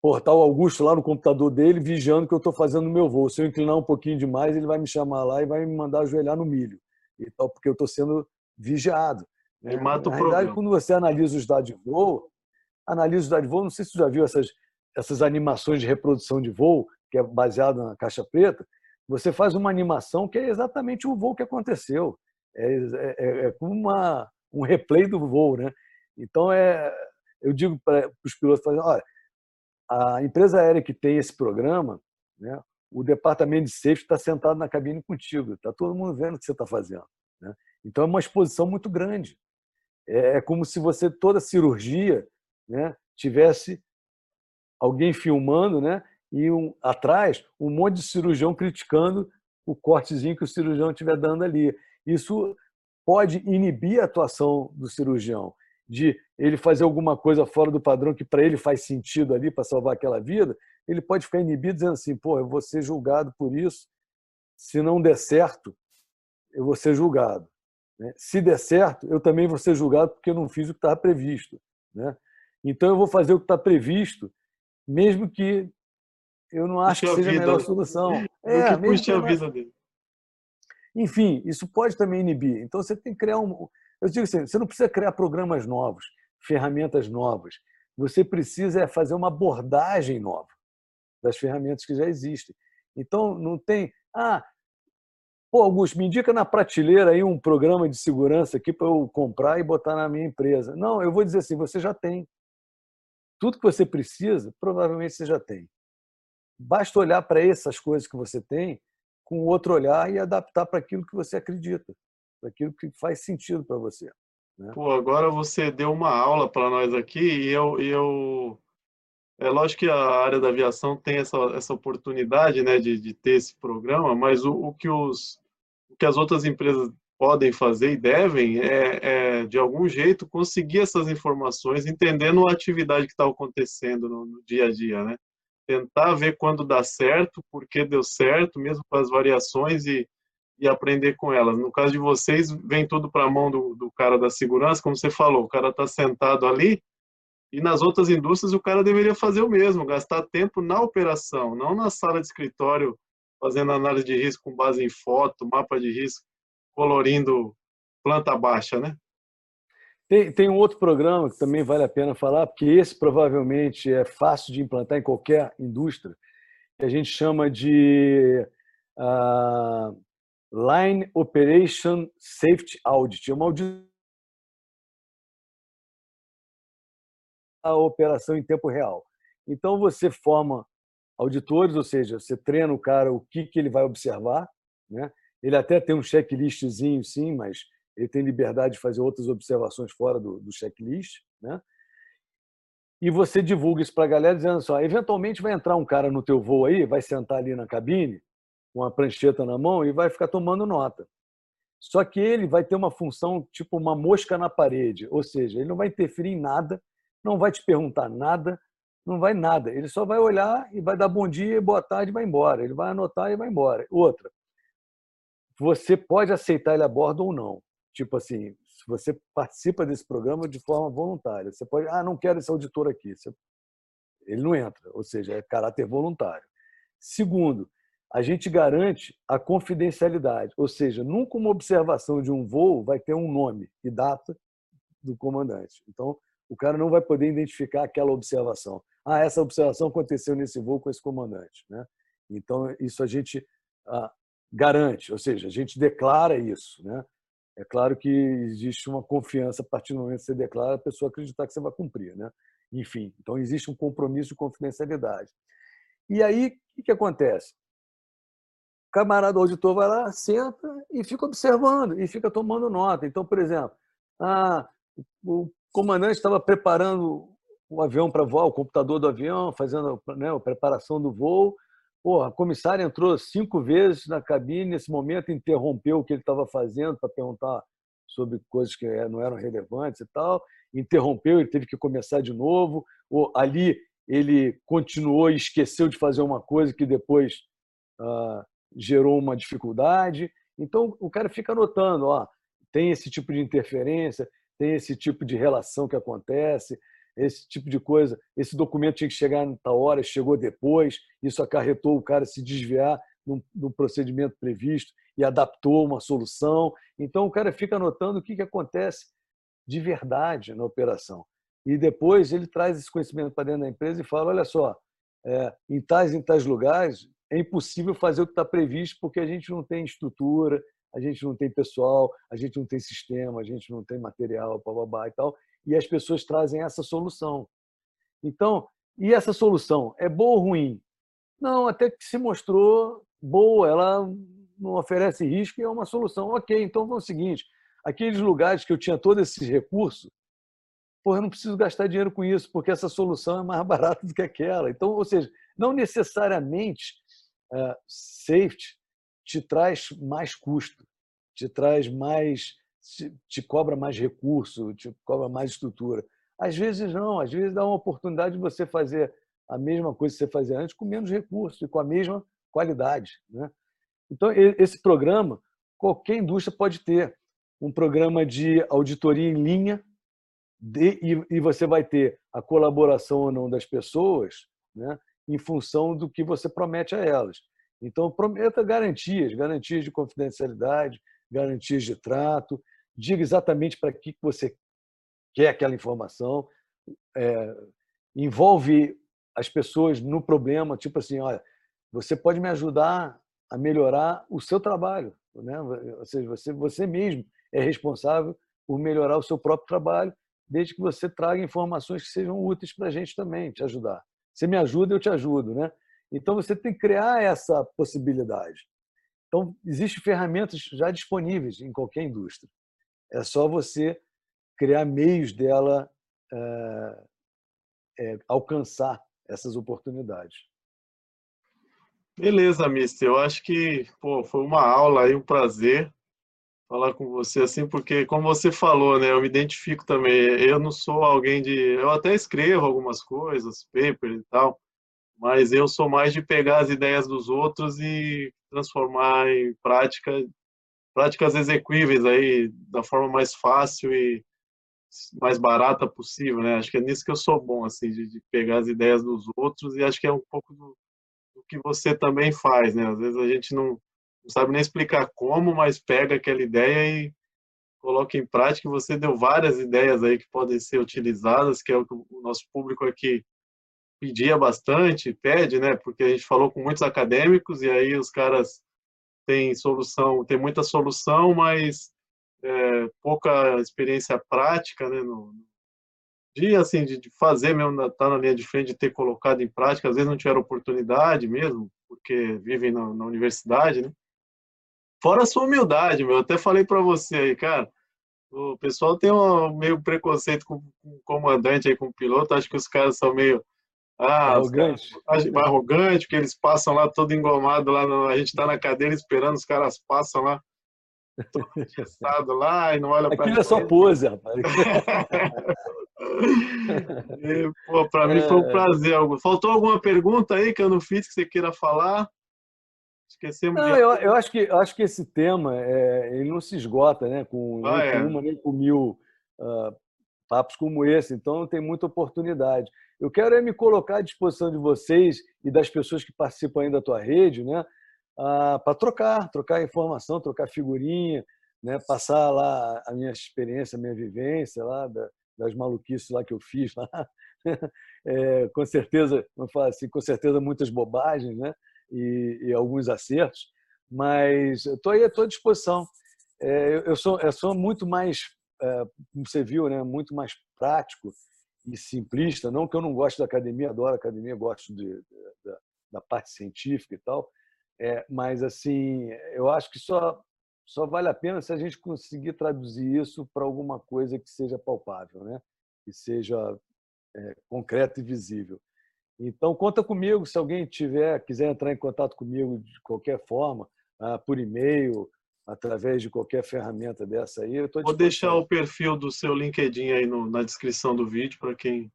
pô, tá o Augusto lá no computador dele vigiando que eu estou fazendo o meu voo. Se eu inclinar um pouquinho demais, ele vai me chamar lá e vai me mandar ajoelhar no milho. E tal, porque eu estou sendo vigiado. Né? Na realidade, quando você analisa os dados de voo, analisa os dados de voo, não sei se você já viu essas, essas animações de reprodução de voo, que é baseada na caixa preta, você faz uma animação que é exatamente o voo que aconteceu. É, é, é, é como uma, um replay do voo, né? Então, é, eu digo para os pilotos, olha, a empresa aérea que tem esse programa, né, o departamento de safety está sentado na cabine contigo, está todo mundo vendo o que você está fazendo. Né? Então, é uma exposição muito grande. É, é como se você, toda cirurgia, né, tivesse alguém filmando né, e um, atrás um monte de cirurgião criticando o cortezinho que o cirurgião estiver dando ali. Isso pode inibir a atuação do cirurgião, de ele fazer alguma coisa fora do padrão que para ele faz sentido ali para salvar aquela vida, ele pode ficar inibido dizendo assim, pô, eu vou ser julgado por isso, se não der certo, eu vou ser julgado. Né? Se der certo, eu também vou ser julgado porque eu não fiz o que estava previsto. Né? Então eu vou fazer o que está previsto, mesmo que eu não acho que seja a, melhor solução. É, que puxe a vida dele. Enfim, isso pode também inibir. Então você tem que criar um. Eu digo assim, você não precisa criar programas novos, ferramentas novas. Você precisa é fazer uma abordagem nova das ferramentas que já existem. Então não tem, ah, Pô, Augusto, me indica na prateleira aí um programa de segurança aqui para eu comprar e botar na minha empresa. Não, eu vou dizer assim, você já tem. Tudo que você precisa, provavelmente você já tem. Basta olhar para essas coisas que você tem com outro olhar e adaptar para aquilo que você acredita, para aquilo que faz sentido para você. Né? Pô, agora você deu uma aula para nós aqui e eu, eu é lógico que a área da aviação tem essa, essa oportunidade né, de, de ter esse programa, mas o, o, que os, o que as outras empresas podem fazer e devem é, é de algum jeito, conseguir essas informações, entendendo a atividade que está acontecendo no, no, dia a dia. Né? Tentar ver quando dá certo, por que deu certo, mesmo com as variações e, e aprender com elas. No caso de vocês, vem tudo para a mão do, do cara da segurança, como você falou, o cara está sentado ali, e nas outras indústrias o cara deveria fazer o mesmo, gastar tempo na operação, não na sala de escritório fazendo análise de risco com base em foto, mapa de risco, colorindo planta baixa, né? Tem, tem um outro programa que também vale a pena falar, porque esse provavelmente é fácil de implantar em qualquer indústria, que a gente chama de uh, Line Operation Safety Audit. É uma auditoria a operação em tempo real. Então, você forma auditores, ou seja, você treina o cara o que, que ele vai observar. Né? Ele até tem um checklistzinho, sim, mas ele tem liberdade de fazer outras observações fora do, do checklist. Né? E você divulga isso para a galera dizendo só, eventualmente vai entrar um cara no teu voo aí, vai sentar ali na cabine, com a prancheta na mão e vai ficar tomando nota. Só que ele vai ter uma função tipo uma mosca na parede, ou seja, ele não vai interferir em nada, não vai te perguntar nada, não vai nada. Ele só vai olhar e vai dar bom dia, boa tarde e vai embora. Ele vai anotar e vai embora. Outra, você pode aceitar ele a bordo ou não. Tipo assim, se você participa desse programa de forma voluntária, você pode, ah, não quero esse auditor aqui. Você... Ele não entra, ou seja, é caráter voluntário. Segundo, a gente garante a confidencialidade, ou seja, nunca uma observação de um voo vai ter um nome e data do comandante. Então, o cara não vai poder identificar aquela observação. Ah, essa observação aconteceu nesse voo com esse comandante. Né? Então, isso a gente ah, garante, ou seja, a gente declara isso. Né? É claro que existe uma confiança a partir do momento que você declara, a pessoa acreditar que você vai cumprir. Né? Enfim, então existe um compromisso de confidencialidade. E aí, o que, acontece? O camarada auditor vai lá, senta e fica observando, e fica tomando nota. Então, por exemplo, ah, o comandante estava preparando o avião para voar, o computador do avião, fazendo né, a preparação do voo. Porra, a comissária entrou cinco vezes na cabine, nesse momento interrompeu o que ele estava fazendo para perguntar sobre coisas que eh, não eram relevantes e tal. Interrompeu, ele teve que começar de novo. Ali ele continuou e esqueceu de fazer uma coisa que depois ah, gerou uma dificuldade. Então o cara fica anotando, ó, tem esse tipo de interferência, tem esse tipo de relação que acontece, esse tipo de coisa. Esse documento tinha que chegar na hora, chegou depois, isso acarretou o cara se desviar do procedimento previsto e adaptou uma solução. Então o cara fica anotando o que, que acontece de verdade na operação. E depois ele traz esse conhecimento para dentro da empresa e fala: olha só, é, em tais em tais lugares é impossível fazer o que está previsto porque a gente não tem estrutura, a gente não tem pessoal, a gente não tem sistema, a gente não tem material, babá e tal, e as pessoas trazem essa solução. Então, e essa solução é boa ou ruim? Não, até que se mostrou boa, ela não oferece risco e é uma solução. Ok, então vamos o seguinte: aqueles lugares que eu tinha todos esses recursos, pô, eu não preciso gastar dinheiro com isso, porque essa solução é mais barata do que aquela. Então, ou seja, não necessariamente uh, safety te traz mais custo, te traz mais, te, te cobra mais recurso, te cobra mais estrutura. Às vezes não, às vezes dá uma oportunidade de você fazer a mesma coisa que você fazia antes com menos recursos e com a mesma qualidade. Né? Então, esse programa, qualquer indústria pode ter um programa de auditoria em linha de, e, e, você vai ter a colaboração ou não das pessoas né, em função do que você promete a elas. Então, prometa garantias, garantias de confidencialidade, garantias de trato, diga exatamente para que você quer aquela informação, é, envolve as pessoas no problema, tipo assim, olha, você pode me ajudar a melhorar o seu trabalho. né? ou seja, você, você mesmo é responsável por melhorar o seu próprio trabalho, desde que você traga informações que sejam úteis para a gente também, te ajudar. Você me ajuda, eu te ajudo. Né? Então, você tem que criar essa possibilidade. Então, existem ferramentas já disponíveis em qualquer indústria. É só você criar meios dela é, é, alcançar essas oportunidades. Beleza, Mister. Eu acho que pô, foi uma aula e um prazer falar com você assim, porque como você falou, né, eu me identifico também. Eu não sou alguém de, eu até escrevo algumas coisas, paper e tal, mas eu sou mais de pegar as ideias dos outros e transformar em prática, práticas execuíveis aí da forma mais fácil e mais barata possível, né? Acho que é nisso que eu sou bom, assim, de, de pegar as ideias dos outros e acho que é um pouco do, do, que você também faz, né? Às vezes a gente não, não sabe nem explicar como, mas pega aquela ideia e coloca em prática. Você deu várias ideias aí que podem ser utilizadas, que é o que o nosso público aqui pedia bastante, pede, né? Porque a gente falou com muitos acadêmicos e aí os caras têm solução, tem muita solução, mas é, pouca experiência prática, né? No, de assim de, fazer mesmo, estar tá na linha de frente, de ter colocado em prática, às vezes não tiveram oportunidade mesmo, porque vivem na, na universidade, né? Fora a sua humildade, meu. Eu até falei para você aí, cara. O pessoal tem um meio preconceito com, com o comandante aí, com o piloto. Acho que os caras são meio ah, arrogante. arrogante, porque eles passam lá todo engomado lá, no, a gente está na cadeira esperando, os caras passam lá todo lá e não olha para Aquilo é só pose, rapaz. para mim foi um é. prazer. Faltou alguma pergunta aí que eu não fiz que você queira falar? Esquecemos não, de... eu, eu, acho que, eu acho que esse tema é, ele não se esgota né, com, ah, nem é. com uma nem com mil uh, papos como esse, então tem muita oportunidade. Eu quero é me colocar à disposição de vocês e das pessoas que participam aí da tua rede, né, ah, para trocar, trocar informação, trocar figurinha, né, passar lá a minha experiência, a minha vivência lá das maluquices lá que eu fiz lá. É, com certeza, vamos falar assim, com certeza muitas bobagens, né, e, e alguns acertos, mas estou aí à tua disposição. É, eu, sou, eu sou muito mais, é, como você viu, né, muito mais prático e simplista. Não que eu não goste da academia, adoro a academia, gosto de, da parte científica e tal, é, mas assim, eu acho que só só vale a pena se a gente conseguir traduzir isso para alguma coisa que seja palpável, né? Que seja é, concreto e visível. Então conta comigo se alguém tiver quiser entrar em contato comigo de qualquer forma, ah, por e-mail, através de qualquer ferramenta dessa aí. Vou deixar o perfil do seu LinkedIn aí no, na descrição do vídeo para quem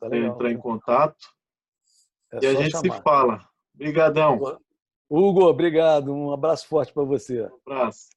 tá legal, entrar né? em contato. É e a gente chamar. se fala. Obrigadão. Hugo, obrigado. Um abraço forte para você. Um abraço.